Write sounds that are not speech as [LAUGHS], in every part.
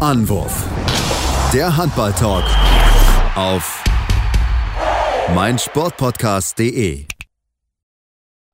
Anwurf. Der Handball-Talk auf meinsportpodcast.de.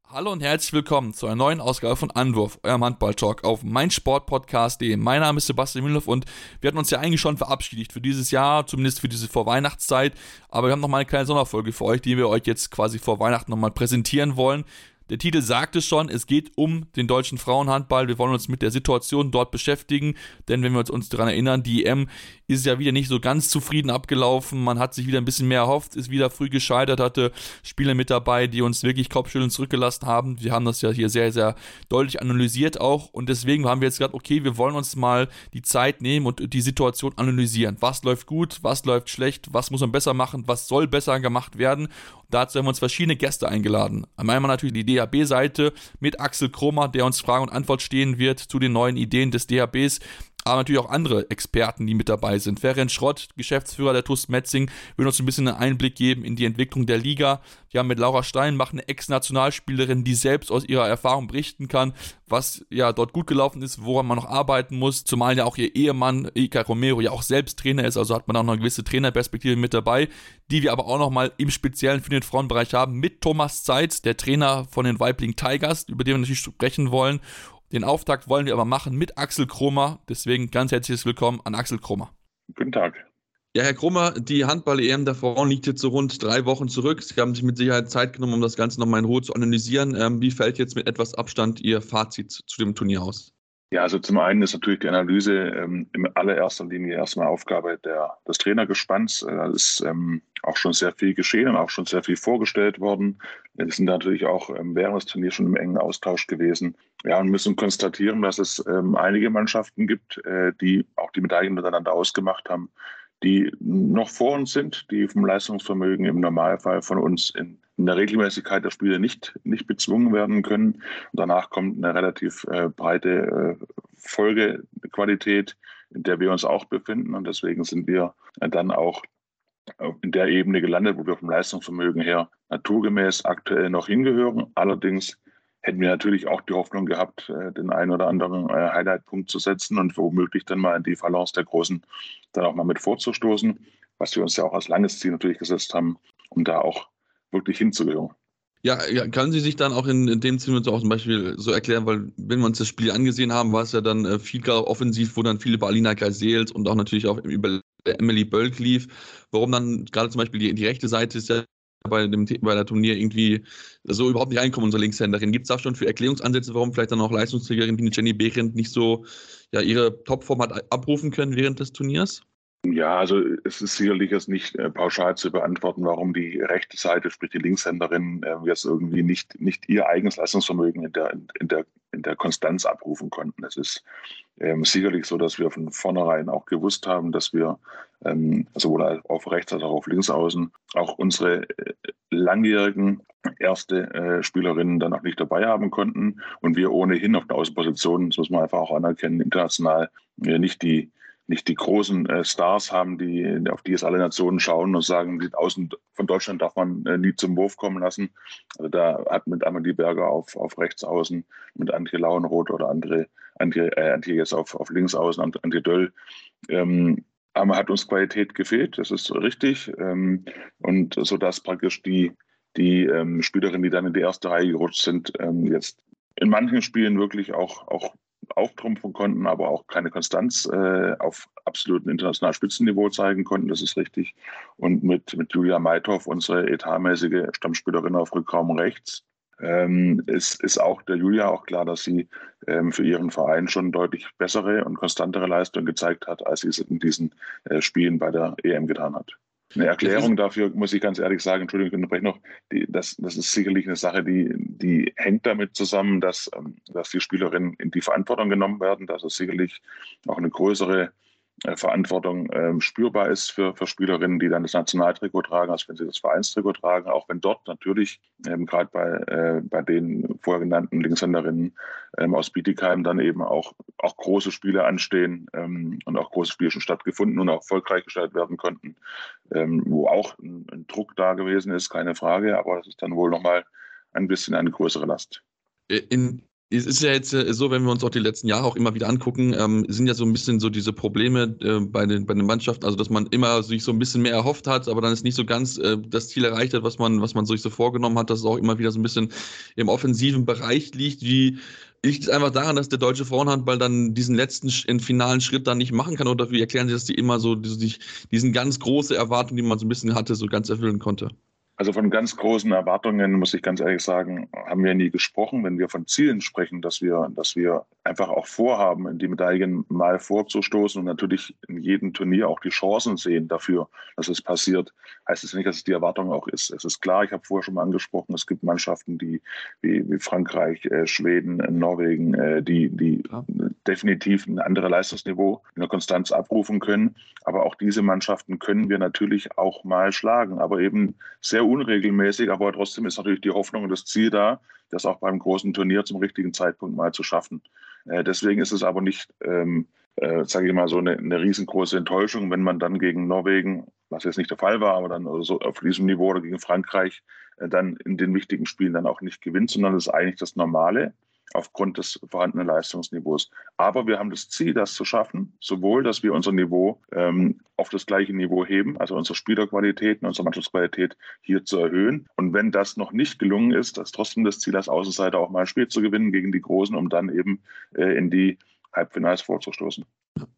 Hallo und herzlich willkommen zu einer neuen Ausgabe von Anwurf, eurem Handball-Talk auf meinsportpodcast.de. Mein Name ist Sebastian Mühlhoff und wir hatten uns ja eigentlich schon verabschiedet für dieses Jahr, zumindest für diese Vorweihnachtszeit. Aber wir haben noch mal eine kleine Sonderfolge für euch, die wir euch jetzt quasi vor Weihnachten nochmal präsentieren wollen. Der Titel sagt es schon, es geht um den deutschen Frauenhandball. Wir wollen uns mit der Situation dort beschäftigen, denn wenn wir uns daran erinnern, die EM ist ja wieder nicht so ganz zufrieden abgelaufen. Man hat sich wieder ein bisschen mehr erhofft, ist wieder früh gescheitert, hatte Spieler mit dabei, die uns wirklich Kopfschütteln zurückgelassen haben. Wir haben das ja hier sehr, sehr deutlich analysiert auch und deswegen haben wir jetzt gesagt, okay, wir wollen uns mal die Zeit nehmen und die Situation analysieren. Was läuft gut, was läuft schlecht, was muss man besser machen, was soll besser gemacht werden. Dazu haben wir uns verschiedene Gäste eingeladen. Einmal natürlich die DHB-Seite mit Axel Kromer, der uns Frage und Antwort stehen wird zu den neuen Ideen des DHBs aber natürlich auch andere Experten, die mit dabei sind. Ferenc Schrott, Geschäftsführer der TUS Metzing, will uns ein bisschen einen Einblick geben in die Entwicklung der Liga. Wir haben mit Laura Steinbach eine Ex-Nationalspielerin, die selbst aus ihrer Erfahrung berichten kann, was ja dort gut gelaufen ist, woran man noch arbeiten muss. Zumal ja auch ihr Ehemann Ika Romero ja auch selbst Trainer ist, also hat man auch noch eine gewisse Trainerperspektive mit dabei, die wir aber auch nochmal im Speziellen für den Frauenbereich haben mit Thomas Zeitz, der Trainer von den Weibling Tigers, über den wir natürlich sprechen wollen. Den Auftakt wollen wir aber machen mit Axel Kromer. Deswegen ganz herzliches Willkommen an Axel Kromer. Guten Tag. Ja, Herr Krummer, die Handball-EM der Frauen liegt jetzt so rund drei Wochen zurück. Sie haben sich mit Sicherheit Zeit genommen, um das Ganze nochmal in Ruhe zu analysieren. Ähm, wie fällt jetzt mit etwas Abstand Ihr Fazit zu dem Turnier aus? Ja, also zum einen ist natürlich die Analyse ähm, in allererster Linie erstmal Aufgabe der, des Trainergespanns. Äh, da ist ähm, auch schon sehr viel geschehen und auch schon sehr viel vorgestellt worden. Wir sind natürlich auch ähm, während des Turniers schon im engen Austausch gewesen. Ja, und müssen konstatieren, dass es ähm, einige Mannschaften gibt, äh, die auch die Medaillen miteinander ausgemacht haben, die noch vor uns sind, die vom Leistungsvermögen im Normalfall von uns in, in der Regelmäßigkeit der Spiele nicht, nicht bezwungen werden können. Und danach kommt eine relativ äh, breite äh, Folgequalität, in der wir uns auch befinden. Und deswegen sind wir äh, dann auch in der Ebene gelandet, wo wir vom Leistungsvermögen her naturgemäß aktuell noch hingehören. Allerdings hätten wir natürlich auch die Hoffnung gehabt, äh, den einen oder anderen äh, Highlight-Punkt zu setzen und womöglich dann mal in die Balance der Großen dann auch mal mit vorzustoßen, was wir uns ja auch als langes Ziel natürlich gesetzt haben, um da auch wirklich hinzugehören. Ja, ja, können Sie sich dann auch in, in dem Sinne auch zum Beispiel so erklären, weil wenn wir uns das Spiel angesehen haben, war es ja dann äh, viel offensiv, wo dann viele über Alina Geisels und auch natürlich auch über Emily Bölk lief. Warum dann gerade zum Beispiel die, die rechte Seite ist ja bei, dem, bei der Turnier irgendwie so überhaupt nicht reinkommen, unsere Linkshänderin. Gibt es da schon für Erklärungsansätze, warum vielleicht dann auch Leistungsträgerin wie Jenny Behrendt nicht so ja, ihre Topform hat abrufen können während des Turniers? Ja, also es ist sicherlich jetzt nicht äh, pauschal zu beantworten, warum die rechte Seite, sprich die Linkshänderin, äh, jetzt irgendwie nicht, nicht ihr eigenes Leistungsvermögen in der, in, der, in der Konstanz abrufen konnten. Es ist ähm, sicherlich so, dass wir von vornherein auch gewusst haben, dass wir ähm, sowohl auf rechts als auch auf links außen auch unsere äh, langjährigen erste äh, Spielerinnen dann auch nicht dabei haben konnten und wir ohnehin auf der Außenposition, das muss man einfach auch anerkennen, international äh, nicht die nicht die großen äh, Stars haben, die, auf die es alle Nationen schauen und sagen, die Außen von Deutschland darf man äh, nie zum Wurf kommen lassen. Also da hat mit Amelie Berger auf, auf rechts außen, mit Antje Lauenroth oder andere, Antje, äh, Antje jetzt auf, auf links außen, Antje Döll, ähm, aber hat uns Qualität gefehlt, das ist richtig. Ähm, und so dass praktisch die, die ähm, Spielerinnen, die dann in die erste Reihe gerutscht sind, ähm, jetzt in manchen Spielen wirklich auch, auch auftrumpfen konnten, aber auch keine Konstanz äh, auf absolutem internationalen Spitzenniveau zeigen konnten. Das ist richtig. Und mit, mit Julia Meithoff, unsere etatmäßige Stammspielerin auf Rückraum rechts, ähm, ist, ist auch der Julia auch klar, dass sie ähm, für ihren Verein schon deutlich bessere und konstantere Leistungen gezeigt hat, als sie es in diesen äh, Spielen bei der EM getan hat. Eine Erklärung dafür, muss ich ganz ehrlich sagen, Entschuldigung, ich unterbreche noch, die, das, das ist sicherlich eine Sache, die, die hängt damit zusammen, dass, ähm, dass die Spielerinnen in die Verantwortung genommen werden, dass es sicherlich auch eine größere Verantwortung ähm, spürbar ist für, für Spielerinnen, die dann das Nationaltrikot tragen, als wenn sie das Vereinstrikot tragen, auch wenn dort natürlich ähm, gerade bei, äh, bei den vorher genannten Linkshänderinnen ähm, aus Bietigheim dann eben auch, auch große Spiele anstehen ähm, und auch große Spiele schon stattgefunden und auch erfolgreich gestaltet werden konnten, ähm, wo auch ein, ein Druck da gewesen ist, keine Frage, aber das ist dann wohl nochmal ein bisschen eine größere Last. In es ist ja jetzt äh, so, wenn wir uns auch die letzten Jahre auch immer wieder angucken, ähm, sind ja so ein bisschen so diese Probleme äh, bei, den, bei den Mannschaften, also dass man immer sich so ein bisschen mehr erhofft hat, aber dann ist nicht so ganz äh, das Ziel erreicht hat, was man, was man sich so vorgenommen hat, dass es auch immer wieder so ein bisschen im offensiven Bereich liegt. Wie liegt es einfach daran, dass der deutsche Frauenhandball dann diesen letzten in finalen Schritt dann nicht machen kann? Oder wie erklären Sie, dass die immer so diese, diesen ganz große Erwartung, die man so ein bisschen hatte, so ganz erfüllen konnte? Also von ganz großen Erwartungen, muss ich ganz ehrlich sagen, haben wir nie gesprochen. Wenn wir von Zielen sprechen, dass wir, dass wir einfach auch vorhaben, in die Medaillen mal vorzustoßen und natürlich in jedem Turnier auch die Chancen sehen dafür, dass es passiert, heißt es nicht, dass es die Erwartung auch ist. Es ist klar, ich habe vorher schon mal angesprochen, es gibt Mannschaften, die wie, wie Frankreich, äh, Schweden, äh, Norwegen, äh, die, die ja. definitiv ein anderes Leistungsniveau in der Konstanz abrufen können. Aber auch diese Mannschaften können wir natürlich auch mal schlagen, aber eben sehr unregelmäßig, aber trotzdem ist natürlich die Hoffnung und das Ziel da, das auch beim großen Turnier zum richtigen Zeitpunkt mal zu schaffen. Äh, deswegen ist es aber nicht, ähm, äh, sage ich mal, so eine, eine, riesengroße Enttäuschung, wenn man dann gegen Norwegen, was jetzt nicht der Fall war, aber dann so auf diesem Niveau oder gegen Frankreich äh, dann in den wichtigen Spielen dann auch nicht gewinnt, sondern das ist eigentlich das Normale aufgrund des vorhandenen Leistungsniveaus. Aber wir haben das Ziel, das zu schaffen, sowohl, dass wir unser Niveau ähm, auf das gleiche Niveau heben, also unsere Spielerqualität und unsere Mannschaftsqualität hier zu erhöhen. Und wenn das noch nicht gelungen ist, dass trotzdem das Ziel als Außenseiter auch mal ein Spiel zu gewinnen gegen die Großen, um dann eben äh, in die Halbfinals vorzustoßen.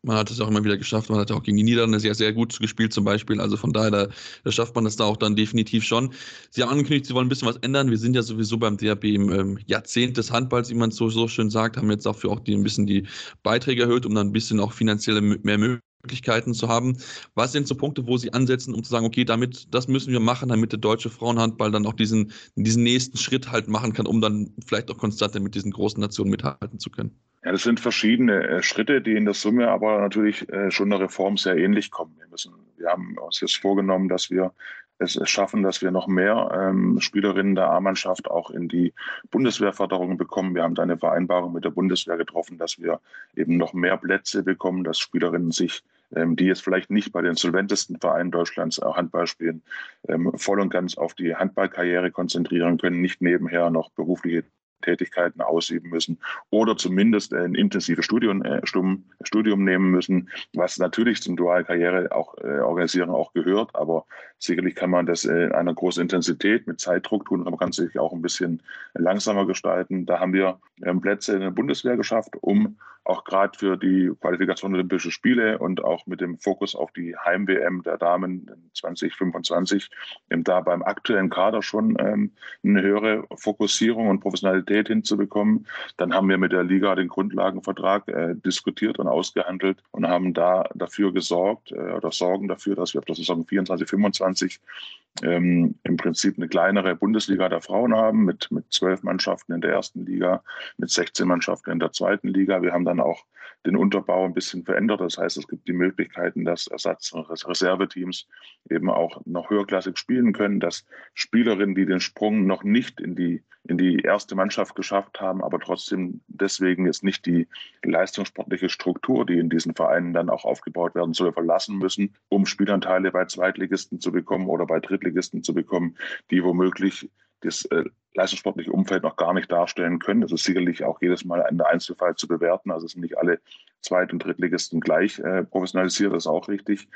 Man hat es auch immer wieder geschafft. Man hat auch gegen die Niederlande sehr, sehr gut gespielt, zum Beispiel. Also von daher, da, da, schafft man das da auch dann definitiv schon. Sie haben angekündigt, Sie wollen ein bisschen was ändern. Wir sind ja sowieso beim DRB im ähm, Jahrzehnt des Handballs, wie man so, so schön sagt, haben jetzt dafür auch die, ein bisschen die Beiträge erhöht, um dann ein bisschen auch finanzielle mehr Möglichkeiten zu haben. Was sind so Punkte, wo Sie ansetzen, um zu sagen, okay, damit, das müssen wir machen, damit der deutsche Frauenhandball dann auch diesen, diesen nächsten Schritt halt machen kann, um dann vielleicht auch konstant mit diesen großen Nationen mithalten zu können? Ja, das sind verschiedene äh, Schritte, die in der Summe aber natürlich äh, schon der Reform sehr ähnlich kommen. Wir, müssen, wir haben uns jetzt vorgenommen, dass wir es schaffen, dass wir noch mehr ähm, Spielerinnen der A-Mannschaft auch in die Bundeswehrförderung bekommen. Wir haben da eine Vereinbarung mit der Bundeswehr getroffen, dass wir eben noch mehr Plätze bekommen, dass Spielerinnen sich ähm, die jetzt vielleicht nicht bei den solventesten Vereinen Deutschlands auch Handball spielen, ähm, voll und ganz auf die Handballkarriere konzentrieren können, nicht nebenher noch berufliche Tätigkeiten ausüben müssen oder zumindest ein intensives Studium, äh, Studium nehmen müssen, was natürlich zum Dualkarriere auch äh, organisieren auch gehört, aber sicherlich kann man das in einer großen Intensität mit Zeitdruck tun, aber man kann sich auch ein bisschen langsamer gestalten. Da haben wir ähm, Plätze in der Bundeswehr geschafft, um auch gerade für die Qualifikation der Olympischen Spiele und auch mit dem Fokus auf die Heim-WM der Damen 2025 ähm, da beim aktuellen Kader schon ähm, eine höhere Fokussierung und Professionalität hinzubekommen. Dann haben wir mit der Liga den Grundlagenvertrag äh, diskutiert und ausgehandelt und haben da dafür gesorgt äh, oder sorgen dafür, dass wir auf der Saison 24, 25 2020 ähm, im Prinzip eine kleinere Bundesliga der Frauen haben mit, mit zwölf Mannschaften in der ersten Liga, mit 16 Mannschaften in der zweiten Liga. Wir haben dann auch den Unterbau ein bisschen verändert. Das heißt, es gibt die Möglichkeiten, dass Ersatz- und Reserveteams eben auch noch höherklassig spielen können, dass Spielerinnen, die den Sprung noch nicht in die, in die erste Mannschaft geschafft haben, aber trotzdem deswegen jetzt nicht die leistungssportliche Struktur, die in diesen Vereinen dann auch aufgebaut werden soll, verlassen müssen, um Spielanteile bei Zweitligisten zu bekommen oder bei Drittligisten zu bekommen, die womöglich das äh, leistungssportliche Umfeld noch gar nicht darstellen können. Das ist sicherlich auch jedes Mal ein Einzelfall zu bewerten. Also sind nicht alle Zweit- und Drittligisten gleich äh, professionalisiert, das ist auch richtig.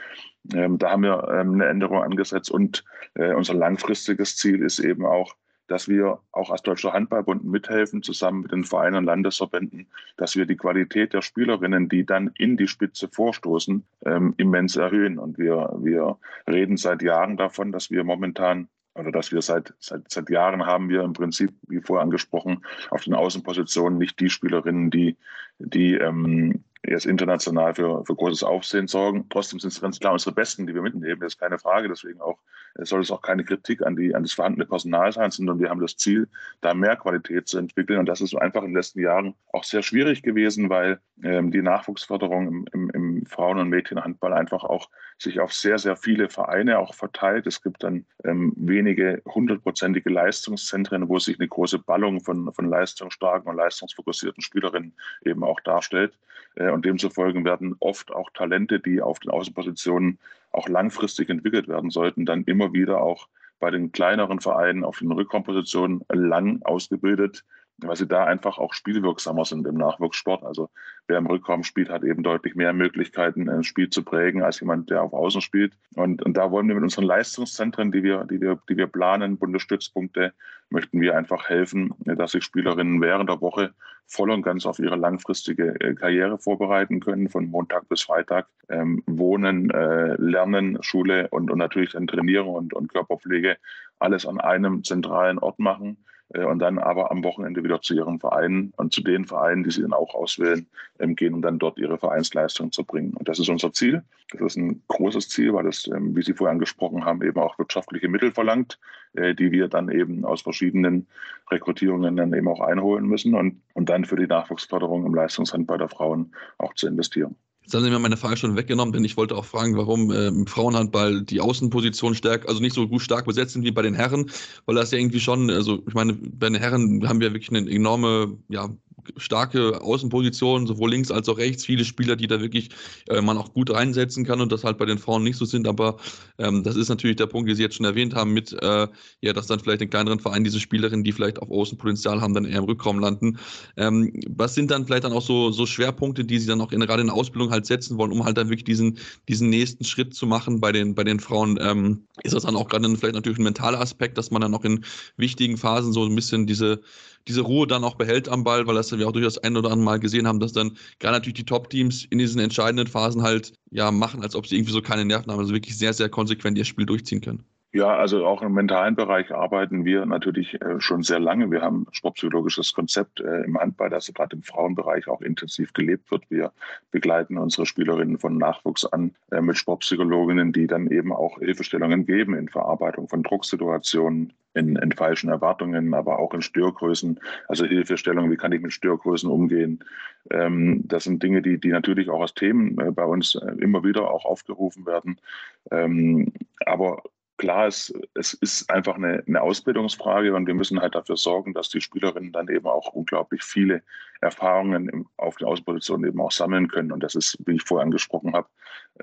Ähm, da haben wir ähm, eine Änderung angesetzt und äh, unser langfristiges Ziel ist eben auch, dass wir auch als Deutscher Handballbund mithelfen, zusammen mit den Vereinen und Landesverbänden, dass wir die Qualität der Spielerinnen, die dann in die Spitze vorstoßen, ähm, immens erhöhen. Und wir, wir reden seit Jahren davon, dass wir momentan oder dass wir seit, seit, seit Jahren haben wir im Prinzip, wie vorher angesprochen, auf den Außenpositionen nicht die Spielerinnen, die, die ähm, jetzt international für, für großes Aufsehen sorgen. Trotzdem sind es ganz klar unsere Besten, die wir mitnehmen, das ist keine Frage. Deswegen auch soll es auch keine Kritik an, die, an das vorhandene Personal sein, sondern wir haben das Ziel, da mehr Qualität zu entwickeln. Und das ist einfach in den letzten Jahren auch sehr schwierig gewesen, weil ähm, die Nachwuchsförderung im, im, im Frauen- und Mädchenhandball einfach auch sich auf sehr, sehr viele Vereine auch verteilt. Es gibt dann ähm, wenige hundertprozentige Leistungszentren, wo sich eine große Ballung von, von leistungsstarken und leistungsfokussierten Spielerinnen eben auch darstellt. Äh, und demzufolge werden oft auch Talente, die auf den Außenpositionen auch langfristig entwickelt werden sollten, dann immer wieder auch bei den kleineren Vereinen auf den Rückraumpositionen lang ausgebildet weil sie da einfach auch spielwirksamer sind im Nachwuchssport. Also wer im Rückraum spielt, hat eben deutlich mehr Möglichkeiten, ein Spiel zu prägen, als jemand, der auf Außen spielt. Und, und da wollen wir mit unseren Leistungszentren, die wir, die wir, die wir planen, Bundesstützpunkte, möchten wir einfach helfen, dass sich Spielerinnen während der Woche voll und ganz auf ihre langfristige äh, Karriere vorbereiten können, von Montag bis Freitag. Ähm, wohnen, äh, Lernen, Schule und, und natürlich dann Trainieren und, und Körperpflege alles an einem zentralen Ort machen und dann aber am Wochenende wieder zu ihren Vereinen und zu den Vereinen, die sie dann auch auswählen, ähm, gehen, um dann dort ihre Vereinsleistung zu bringen. Und das ist unser Ziel. Das ist ein großes Ziel, weil es, ähm, wie Sie vorher angesprochen haben, eben auch wirtschaftliche Mittel verlangt, äh, die wir dann eben aus verschiedenen Rekrutierungen dann eben auch einholen müssen und, und dann für die Nachwuchsförderung im Leistungshandball der Frauen auch zu investieren. Jetzt haben Sie mir meine Frage schon weggenommen, denn ich wollte auch fragen, warum äh, im Frauenhandball die Außenposition stärker, also nicht so gut stark besetzt sind wie bei den Herren, weil das ja irgendwie schon, also ich meine, bei den Herren haben wir wirklich eine enorme ja, starke Außenpositionen, sowohl links als auch rechts, viele Spieler, die da wirklich äh, man auch gut reinsetzen kann und das halt bei den Frauen nicht so sind. Aber ähm, das ist natürlich der Punkt, den Sie jetzt schon erwähnt haben, mit äh, ja, dass dann vielleicht in kleineren Vereinen diese Spielerinnen, die vielleicht auf Außenpotenzial haben, dann eher im Rückraum landen. Ähm, was sind dann vielleicht dann auch so, so Schwerpunkte, die Sie dann auch in, gerade in der Ausbildung halt setzen wollen, um halt dann wirklich diesen, diesen nächsten Schritt zu machen bei den, bei den Frauen? Ähm, ist das dann auch gerade vielleicht natürlich ein mentaler Aspekt, dass man dann auch in wichtigen Phasen so ein bisschen diese diese Ruhe dann auch behält am Ball, weil das wir auch durchaus ein oder andere Mal gesehen haben, dass dann gerade natürlich die Top-Teams in diesen entscheidenden Phasen halt ja machen, als ob sie irgendwie so keine Nerven haben, also wirklich sehr, sehr konsequent ihr Spiel durchziehen können. Ja, also auch im mentalen Bereich arbeiten wir natürlich äh, schon sehr lange. Wir haben ein sportpsychologisches Konzept äh, im Handball, das gerade im Frauenbereich auch intensiv gelebt wird. Wir begleiten unsere Spielerinnen von Nachwuchs an äh, mit Sportpsychologinnen, die dann eben auch Hilfestellungen geben in Verarbeitung von Drucksituationen, in, in falschen Erwartungen, aber auch in Störgrößen, also Hilfestellungen, wie kann ich mit Störgrößen umgehen. Ähm, das sind Dinge, die, die natürlich auch als Themen bei uns immer wieder auch aufgerufen werden. Ähm, aber klar ist, es ist einfach eine, eine, Ausbildungsfrage und wir müssen halt dafür sorgen, dass die Spielerinnen dann eben auch unglaublich viele Erfahrungen im, auf der Ausposition eben auch sammeln können. Und das ist, wie ich vorher angesprochen habe,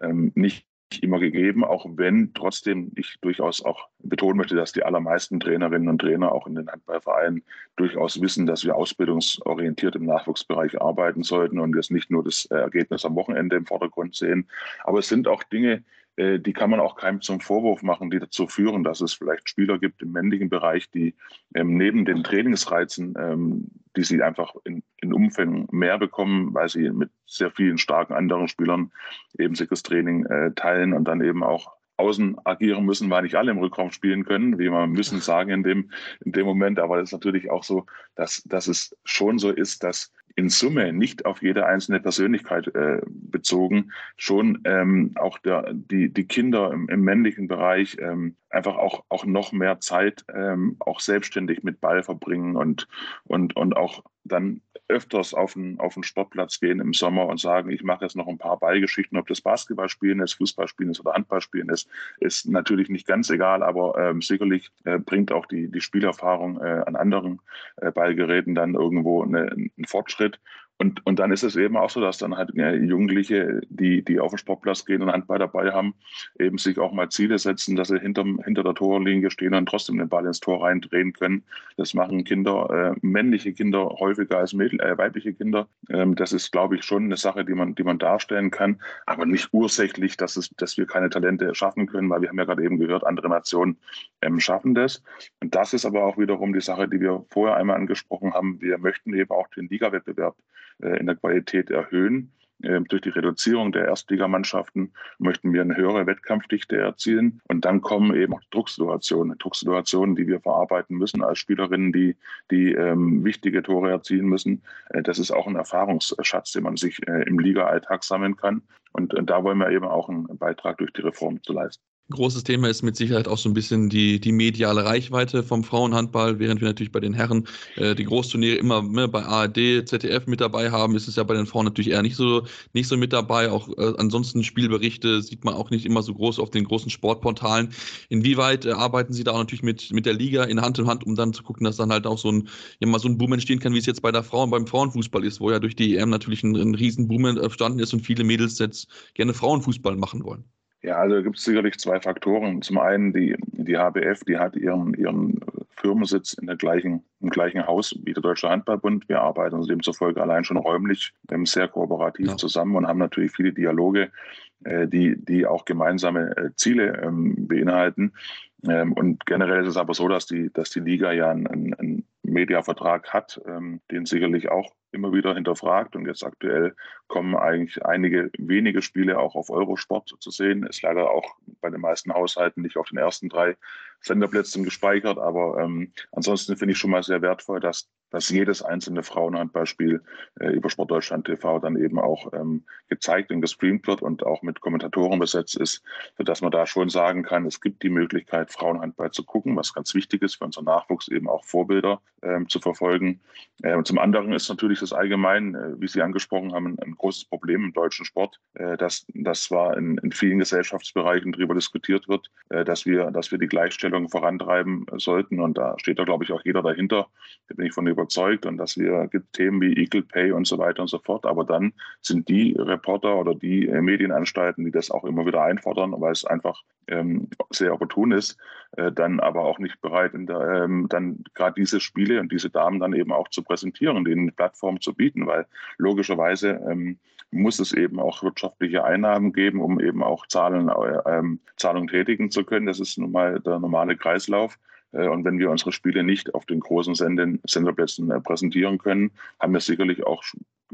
ähm, nicht immer gegeben, auch wenn trotzdem ich durchaus auch betonen möchte, dass die allermeisten Trainerinnen und Trainer auch in den Handballvereinen durchaus wissen, dass wir ausbildungsorientiert im Nachwuchsbereich arbeiten sollten und jetzt nicht nur das Ergebnis am Wochenende im Vordergrund sehen. Aber es sind auch Dinge, äh, die kann man auch keinem zum Vorwurf machen, die dazu führen, dass es vielleicht Spieler gibt im männlichen Bereich, die ähm, neben den Trainingsreizen, ähm, die sie einfach in, in Umfängen mehr bekommen, weil sie mit sehr vielen starken anderen Spielern eben sich das Training äh, teilen und dann eben auch außen agieren müssen, weil nicht alle im Rückraum spielen können, wie man müssen sagen in dem, in dem Moment. Aber es ist natürlich auch so, dass, dass es schon so ist, dass in Summe nicht auf jede einzelne Persönlichkeit äh, bezogen, schon ähm, auch der, die, die Kinder im, im männlichen Bereich ähm, einfach auch, auch noch mehr Zeit ähm, auch selbstständig mit Ball verbringen und, und, und auch dann öfters auf den, auf den Sportplatz gehen im Sommer und sagen, ich mache jetzt noch ein paar Ballgeschichten, ob das Basketballspielen ist, Fußballspielen ist oder Handballspielen ist, ist natürlich nicht ganz egal, aber ähm, sicherlich äh, bringt auch die, die Spielerfahrung äh, an anderen äh, Ballgeräten dann irgendwo eine, einen Fortschritt. Und, und dann ist es eben auch so, dass dann halt ja, Jugendliche, die, die auf den Sportplatz gehen und Handball dabei haben, eben sich auch mal Ziele setzen, dass sie hinterm, hinter der Torlinie stehen und trotzdem den Ball ins Tor reindrehen können. Das machen Kinder, äh, männliche Kinder häufiger als Mädel, äh, weibliche Kinder. Ähm, das ist, glaube ich, schon eine Sache, die man, die man darstellen kann, aber nicht ursächlich, dass, es, dass wir keine Talente schaffen können, weil wir haben ja gerade eben gehört, andere Nationen ähm, schaffen das. Und das ist aber auch wiederum die Sache, die wir vorher einmal angesprochen haben. Wir möchten eben auch den Ligawettbewerb in der Qualität erhöhen. Ähm, durch die Reduzierung der Erstligamannschaften möchten wir eine höhere Wettkampfdichte erzielen. Und dann kommen eben auch Drucksituationen, Drucksituationen, die wir verarbeiten müssen als Spielerinnen, die, die ähm, wichtige Tore erzielen müssen. Äh, das ist auch ein Erfahrungsschatz, den man sich äh, im Liga-Alltag sammeln kann. Und äh, da wollen wir eben auch einen Beitrag durch die Reform zu leisten. Großes Thema ist mit Sicherheit auch so ein bisschen die, die mediale Reichweite vom Frauenhandball, während wir natürlich bei den Herren äh, die Großturniere immer ne, bei ARD, ZDF mit dabei haben, ist es ja bei den Frauen natürlich eher nicht so, nicht so mit dabei. Auch äh, ansonsten Spielberichte sieht man auch nicht immer so groß auf den großen Sportportalen. Inwieweit äh, arbeiten Sie da auch natürlich mit, mit der Liga in Hand in Hand, um dann zu gucken, dass dann halt auch so ein, ja, mal so ein Boom entstehen kann, wie es jetzt bei der Frauen beim Frauenfußball ist, wo ja durch die EM natürlich ein, ein riesen Boom entstanden ist und viele Mädels jetzt gerne Frauenfußball machen wollen? Ja, also gibt es sicherlich zwei Faktoren. Zum einen die, die HBF, die hat ihren, ihren Firmensitz in der gleichen, im gleichen Haus wie der Deutsche Handballbund. Wir arbeiten also demzufolge allein schon räumlich ähm, sehr kooperativ ja. zusammen und haben natürlich viele Dialoge, äh, die, die auch gemeinsame äh, Ziele ähm, beinhalten. Ähm, und generell ist es aber so, dass die, dass die Liga ja einen, einen Mediavertrag hat, ähm, den sicherlich auch immer wieder hinterfragt. Und jetzt aktuell kommen eigentlich einige wenige Spiele auch auf Eurosport zu sehen. Ist leider auch bei den meisten Haushalten nicht auf den ersten drei Senderplätzen gespeichert. Aber ähm, ansonsten finde ich schon mal sehr wertvoll, dass, dass jedes einzelne Frauenhandballspiel äh, über Sportdeutschland TV dann eben auch ähm, gezeigt und gestreamt wird und auch mit Kommentatoren besetzt ist, sodass man da schon sagen kann, es gibt die Möglichkeit, Frauenhandball zu gucken, was ganz wichtig ist für unseren Nachwuchs eben auch Vorbilder ähm, zu verfolgen. Äh, und zum anderen ist natürlich das allgemein, äh, wie Sie angesprochen haben, ein, ein, großes Problem im deutschen Sport, äh, dass das zwar in, in, vielen Gesellschaftsbereichen darüber diskutiert wird, äh, dass wir, dass wir die Gleichstellung vorantreiben sollten. Und da steht da, glaube ich, auch jeder dahinter. Da bin ich von überzeugt. Und dass wir gibt Themen wie Equal Pay und so weiter und so fort. Aber dann sind die Reporter oder die äh, Medienanstalten, die das auch immer wieder einfordern, weil es einfach ähm, sehr opportun ist, äh, dann aber auch nicht bereit, der, ähm, dann gerade diese Spiele und diese Damen dann eben auch zu präsentieren, denen Plattform zu bieten, weil logischerweise ähm, muss es eben auch wirtschaftliche Einnahmen geben, um eben auch Zahlen, äh, ähm, Zahlungen tätigen zu können. Das ist nun mal der normale Kreislauf. Äh, und wenn wir unsere Spiele nicht auf den großen Senden, Senderplätzen äh, präsentieren können, haben wir sicherlich auch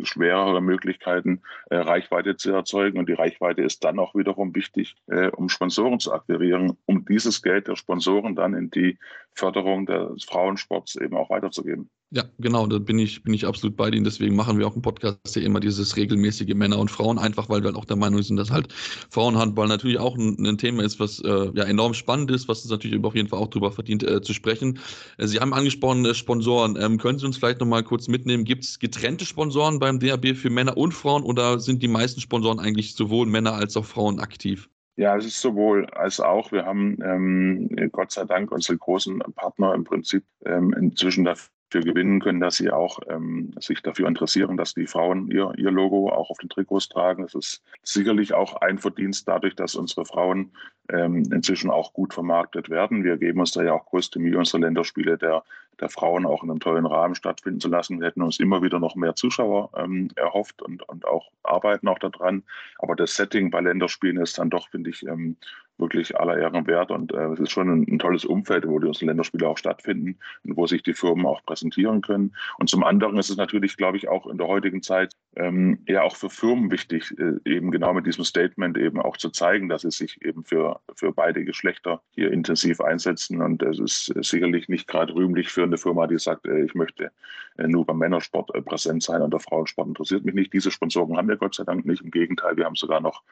schwerere Möglichkeiten, äh, Reichweite zu erzeugen. Und die Reichweite ist dann auch wiederum wichtig, um Sponsoren zu akquirieren, um dieses Geld der Sponsoren dann in die Förderung des Frauensports eben auch weiterzugeben. Ja, genau, da bin ich, bin ich absolut bei Ihnen. Deswegen machen wir auch im Podcast ja immer dieses regelmäßige Männer und Frauen, einfach weil wir halt auch der Meinung sind, dass halt Frauenhandball natürlich auch ein, ein Thema ist, was äh, ja enorm spannend ist, was es natürlich auf jeden Fall auch darüber verdient äh, zu sprechen. Äh, Sie haben angesprochen, äh, Sponsoren. Ähm, können Sie uns vielleicht nochmal kurz mitnehmen? Gibt es getrennte Sponsoren beim DAB für Männer und Frauen oder sind die meisten Sponsoren eigentlich sowohl Männer als auch Frauen aktiv? Ja, es ist sowohl als auch. Wir haben ähm, Gott sei Dank unsere großen Partner im Prinzip ähm, inzwischen dafür für gewinnen können, dass sie auch ähm, sich dafür interessieren, dass die Frauen ihr, ihr Logo auch auf den Trikots tragen. Das ist sicherlich auch ein Verdienst dadurch, dass unsere Frauen ähm, inzwischen auch gut vermarktet werden. Wir geben uns da ja auch größte Mühe, unsere Länderspiele der, der Frauen auch in einem tollen Rahmen stattfinden zu lassen. Wir hätten uns immer wieder noch mehr Zuschauer ähm, erhofft und, und auch arbeiten auch daran. Aber das Setting bei Länderspielen ist dann doch, finde ich, ähm, wirklich aller Ehren wert. Und äh, es ist schon ein, ein, tolles Umfeld, wo die unsere Länderspiele auch stattfinden und wo sich die Firmen auch präsentieren können. Und zum anderen ist es natürlich, glaube ich, auch in der heutigen Zeit ähm, ja auch für Firmen wichtig, äh, eben genau mit diesem Statement eben auch zu zeigen, dass sie sich eben für, für beide Geschlechter hier intensiv einsetzen. Und es ist sicherlich nicht gerade rühmlich für eine Firma, die sagt, äh, ich möchte äh, nur beim Männersport äh, präsent sein und der Frauensport interessiert mich nicht. Diese Sponsoren haben wir Gott sei Dank nicht. Im Gegenteil, wir haben sogar noch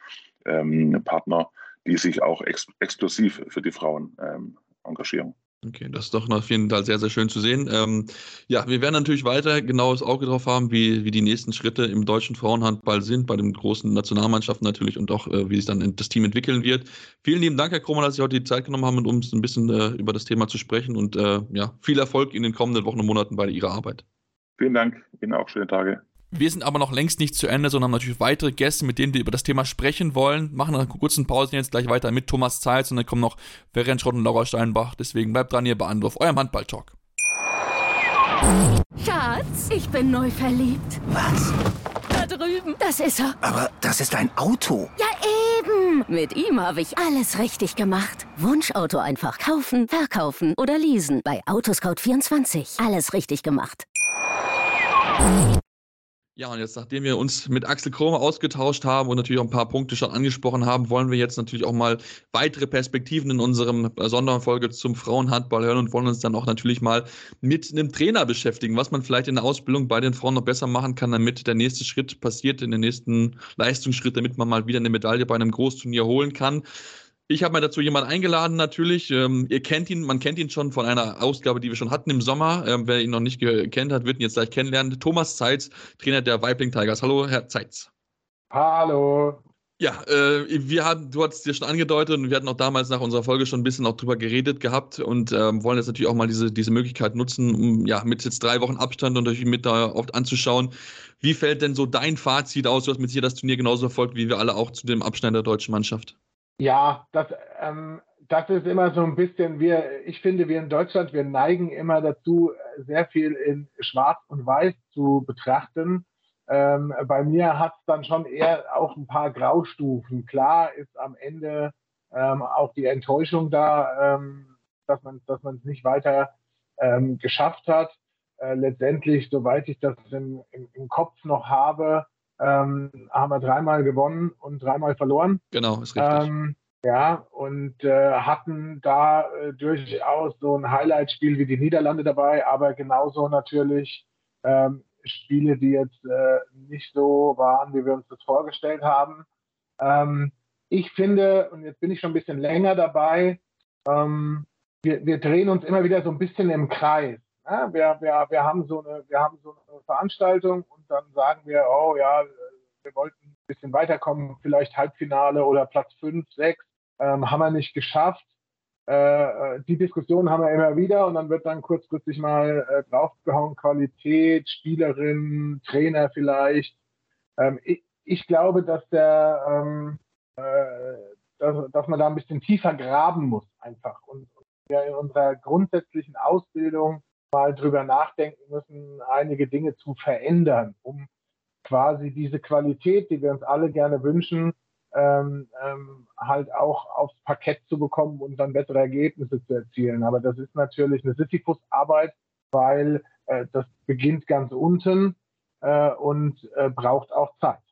ähm, Partner, die sich auch ex exklusiv für die Frauen ähm, engagieren. Okay, das ist doch auf jeden Fall sehr, sehr schön zu sehen. Ähm, ja, wir werden natürlich weiter genaues Auge drauf haben, wie, wie die nächsten Schritte im deutschen Frauenhandball sind, bei den großen Nationalmannschaften natürlich und auch, äh, wie sich dann das Team entwickeln wird. Vielen lieben Dank, Herr Kromer, dass Sie heute die Zeit genommen haben, um uns ein bisschen äh, über das Thema zu sprechen und äh, ja, viel Erfolg in den kommenden Wochen und Monaten bei Ihrer Arbeit. Vielen Dank, Ihnen auch schöne Tage. Wir sind aber noch längst nicht zu Ende, sondern haben natürlich weitere Gäste, mit denen wir über das Thema sprechen wollen. Machen eine kurze Pause jetzt gleich weiter mit Thomas Zeitz und dann kommen noch Ferenc Schrott und Laura Steinbach. Deswegen bleibt dran hier bei Anwurf, eurem Handball-Talk. Schatz, ich bin neu verliebt. Was? Da drüben. Das ist er. Aber das ist ein Auto. Ja, eben. Mit ihm habe ich alles richtig gemacht. Wunschauto einfach kaufen, verkaufen oder leasen. Bei Autoscout24. Alles richtig gemacht. Ja, und jetzt, nachdem wir uns mit Axel Kromer ausgetauscht haben und natürlich auch ein paar Punkte schon angesprochen haben, wollen wir jetzt natürlich auch mal weitere Perspektiven in unserem Sonderfolge zum Frauenhandball hören und wollen uns dann auch natürlich mal mit einem Trainer beschäftigen, was man vielleicht in der Ausbildung bei den Frauen noch besser machen kann, damit der nächste Schritt passiert, in den nächsten Leistungsschritt, damit man mal wieder eine Medaille bei einem Großturnier holen kann. Ich habe mir dazu jemanden eingeladen, natürlich. Ähm, ihr kennt ihn, man kennt ihn schon von einer Ausgabe, die wir schon hatten im Sommer. Ähm, wer ihn noch nicht kennt hat, wird ihn jetzt gleich kennenlernen. Thomas Zeitz, Trainer der Weibling Tigers. Hallo, Herr Zeitz. Hallo. Ja, äh, wir haben, du hattest dir schon angedeutet und wir hatten auch damals nach unserer Folge schon ein bisschen auch drüber geredet gehabt und ähm, wollen jetzt natürlich auch mal diese, diese Möglichkeit nutzen, um ja mit jetzt drei Wochen Abstand und euch mit da oft anzuschauen. Wie fällt denn so dein Fazit aus? Du hast mit hier das Turnier genauso verfolgt wie wir alle auch zu dem Abschneid der deutschen Mannschaft. Ja, das, ähm, das ist immer so ein bisschen, wir, ich finde, wir in Deutschland, wir neigen immer dazu, sehr viel in Schwarz und Weiß zu betrachten. Ähm, bei mir hat es dann schon eher auch ein paar Graustufen. Klar ist am Ende ähm, auch die Enttäuschung da, ähm, dass man dass man es nicht weiter ähm, geschafft hat. Äh, letztendlich, soweit ich das im, im, im Kopf noch habe, ähm, haben wir dreimal gewonnen und dreimal verloren. Genau, ist richtig. Ähm, ja, und äh, hatten da äh, durchaus so ein Highlight-Spiel wie die Niederlande dabei, aber genauso natürlich ähm, Spiele, die jetzt äh, nicht so waren, wie wir uns das vorgestellt haben. Ähm, ich finde, und jetzt bin ich schon ein bisschen länger dabei, ähm, wir, wir, drehen uns immer wieder so ein bisschen im Kreis. Ja, wir, wir, wir, haben so eine, wir haben so eine Veranstaltung und dann sagen wir, oh ja, wir wollten ein bisschen weiterkommen, vielleicht Halbfinale oder Platz 5, 6, ähm, haben wir nicht geschafft. Äh, die Diskussion haben wir immer wieder und dann wird dann kurzfristig mal äh, draufgehauen, Qualität, Spielerin, Trainer vielleicht. Ähm, ich, ich, glaube, dass der, ähm, äh, dass, dass, man da ein bisschen tiefer graben muss einfach und, und wir in unserer grundsätzlichen Ausbildung mal drüber nachdenken müssen, einige Dinge zu verändern, um quasi diese Qualität, die wir uns alle gerne wünschen, ähm, ähm, halt auch aufs Parkett zu bekommen und dann bessere Ergebnisse zu erzielen. Aber das ist natürlich eine Sisyphus-Arbeit, weil äh, das beginnt ganz unten äh, und äh, braucht auch Zeit.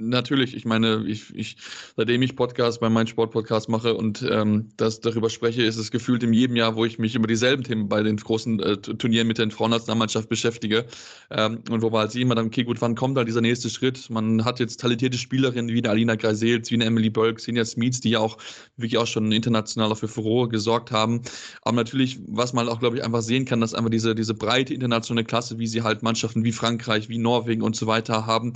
Natürlich, ich meine, ich, ich, seitdem ich Podcast bei meinem Sportpodcast mache und ähm, das darüber spreche, ist es gefühlt in jedem Jahr, wo ich mich über dieselben Themen bei den großen äh, Turnieren mit der Frauennationalmannschaft beschäftige. Ähm, und wo man halt sieht, man dann, okay, gut, wann kommt da dieser nächste Schritt? Man hat jetzt talentierte Spielerinnen wie eine Alina Greisels, wie eine Emily Bölk, Sinja Smits, die ja auch wirklich auch schon international für Furore gesorgt haben. Aber natürlich, was man auch, glaube ich, einfach sehen kann, dass einfach diese, diese breite internationale Klasse, wie sie halt Mannschaften wie Frankreich, wie Norwegen und so weiter haben,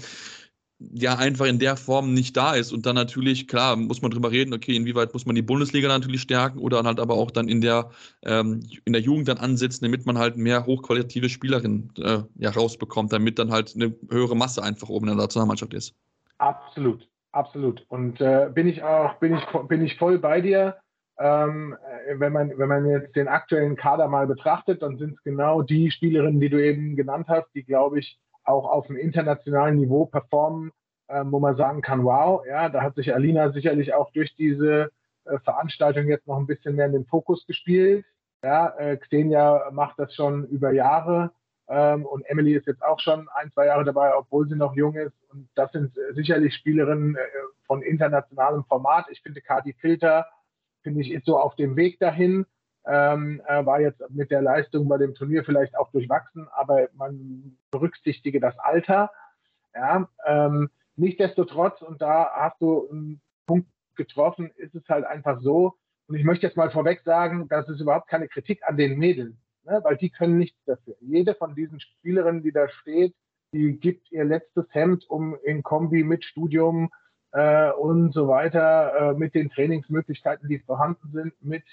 ja einfach in der Form nicht da ist. Und dann natürlich, klar, muss man drüber reden, okay, inwieweit muss man die Bundesliga natürlich stärken oder halt aber auch dann in der, ähm, in der Jugend dann ansetzen, damit man halt mehr hochqualitative Spielerinnen äh, ja, rausbekommt, damit dann halt eine höhere Masse einfach oben in der Nationalmannschaft ist. Absolut, absolut. Und äh, bin ich auch, bin ich, bin ich voll bei dir. Ähm, äh, wenn, man, wenn man jetzt den aktuellen Kader mal betrachtet, dann sind es genau die Spielerinnen, die du eben genannt hast, die, glaube ich, auch auf dem internationalen Niveau performen, ähm, wo man sagen kann, wow, ja, da hat sich Alina sicherlich auch durch diese äh, Veranstaltung jetzt noch ein bisschen mehr in den Fokus gespielt. Ja, äh, Xenia macht das schon über Jahre ähm, und Emily ist jetzt auch schon ein, zwei Jahre dabei, obwohl sie noch jung ist. Und das sind äh, sicherlich Spielerinnen äh, von internationalem Format. Ich finde, Kati Filter, finde ich, ist so auf dem Weg dahin ähm, war jetzt mit der Leistung bei dem Turnier vielleicht auch durchwachsen, aber man berücksichtige das Alter. Ja, ähm, nichtsdestotrotz, und da hast du einen Punkt getroffen, ist es halt einfach so, und ich möchte jetzt mal vorweg sagen, das ist überhaupt keine Kritik an den Mädels, ne, weil die können nichts dafür. Jede von diesen Spielerinnen, die da steht, die gibt ihr letztes Hemd, um in Kombi mit Studium äh, und so weiter, äh, mit den Trainingsmöglichkeiten, die vorhanden sind, mit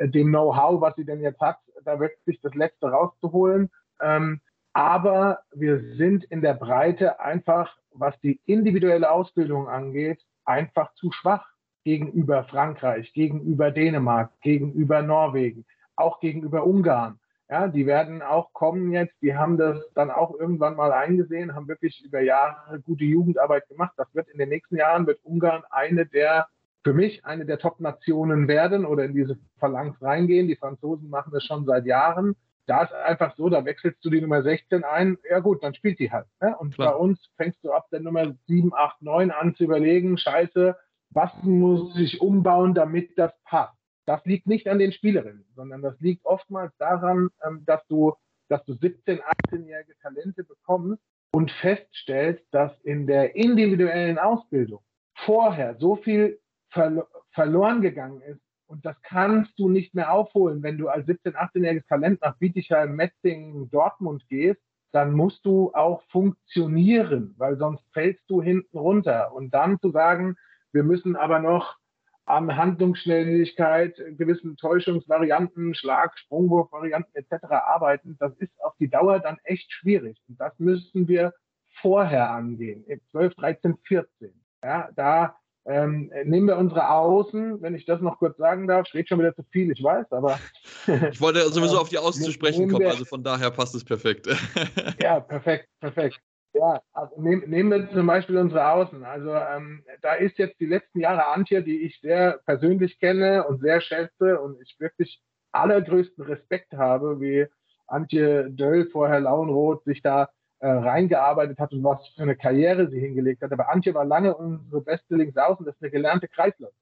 dem Know-how, was sie denn jetzt hat, da wirklich das Letzte rauszuholen. Ähm, aber wir sind in der Breite einfach, was die individuelle Ausbildung angeht, einfach zu schwach gegenüber Frankreich, gegenüber Dänemark, gegenüber Norwegen, auch gegenüber Ungarn. Ja, die werden auch kommen jetzt, die haben das dann auch irgendwann mal eingesehen, haben wirklich über Jahre gute Jugendarbeit gemacht. Das wird in den nächsten Jahren, wird Ungarn eine der für mich eine der Top-Nationen werden oder in diese Phalanx reingehen. Die Franzosen machen das schon seit Jahren. Da ist einfach so, da wechselst du die Nummer 16 ein, ja gut, dann spielt die halt. Ne? Und Klar. bei uns fängst du ab der Nummer 7, 8, 9 an zu überlegen, scheiße, was muss ich umbauen, damit das passt. Das liegt nicht an den Spielerinnen, sondern das liegt oftmals daran, ähm, dass du, dass du 17, 18-jährige Talente bekommst und feststellst, dass in der individuellen Ausbildung vorher so viel verlo verloren gegangen ist. Und das kannst du nicht mehr aufholen. Wenn du als 17-, 18-jähriges Talent nach Bietigheim, Metzingen, Dortmund gehst, dann musst du auch funktionieren, weil sonst fällst du hinten runter. Und dann zu sagen, wir müssen aber noch an Handlungsschnelligkeit, gewissen Täuschungsvarianten, Schlag, Sprungwurfvarianten etc. arbeiten, das ist auf die Dauer dann echt schwierig. Und das müssen wir vorher angehen, 12, 13, 14. Ja, da ähm, nehmen wir unsere Außen, wenn ich das noch kurz sagen darf, steht schon wieder zu viel, ich weiß, aber. [LAUGHS] ich wollte sowieso auf die Außen zu sprechen kommen, also von daher passt es perfekt. [LAUGHS] ja, perfekt, perfekt. Ja, also nehm, nehmen wir zum Beispiel unsere Außen. Also ähm, da ist jetzt die letzten Jahre Antje, die ich sehr persönlich kenne und sehr schätze und ich wirklich allergrößten Respekt habe, wie Antje Döll vorher Lauenroth sich da äh, reingearbeitet hat und was für eine Karriere sie hingelegt hat. Aber Antje war lange unsere beste Linksaußen, das ist eine gelernte Kreisläuferin.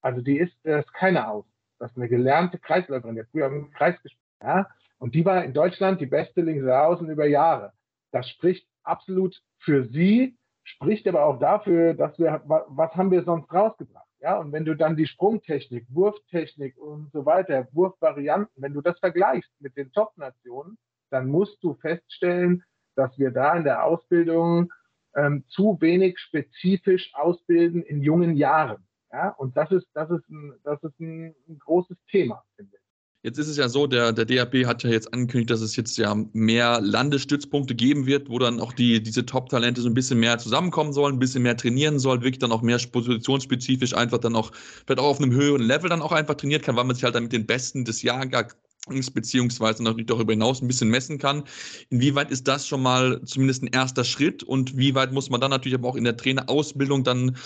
Also die ist, das ist keine Außen. Das ist eine gelernte Kreisläuferin, die hat früher im Kreis gespielt. Ja? Und die war in Deutschland die beste Linksaußen über Jahre. Das spricht absolut für sie, spricht aber auch dafür, dass wir, was haben wir sonst rausgebracht? Ja, und wenn du dann die Sprungtechnik, Wurftechnik und so weiter, Wurfvarianten, wenn du das vergleichst mit den Top-Nationen, dann musst du feststellen, dass wir da in der Ausbildung ähm, zu wenig spezifisch ausbilden in jungen Jahren. Ja, und das ist, das ist ein, das ist ein, ein großes Thema, finde ich. Jetzt ist es ja so, der, der DAB hat ja jetzt angekündigt, dass es jetzt ja mehr Landesstützpunkte geben wird, wo dann auch die, diese Top-Talente so ein bisschen mehr zusammenkommen sollen, ein bisschen mehr trainieren sollen, wirklich dann auch mehr positionsspezifisch einfach dann auch, vielleicht auch auf einem höheren Level dann auch einfach trainiert kann, weil man sich halt dann mit den Besten des Jahrgangs beziehungsweise natürlich darüber hinaus ein bisschen messen kann. Inwieweit ist das schon mal zumindest ein erster Schritt und wie weit muss man dann natürlich aber auch in der Trainerausbildung dann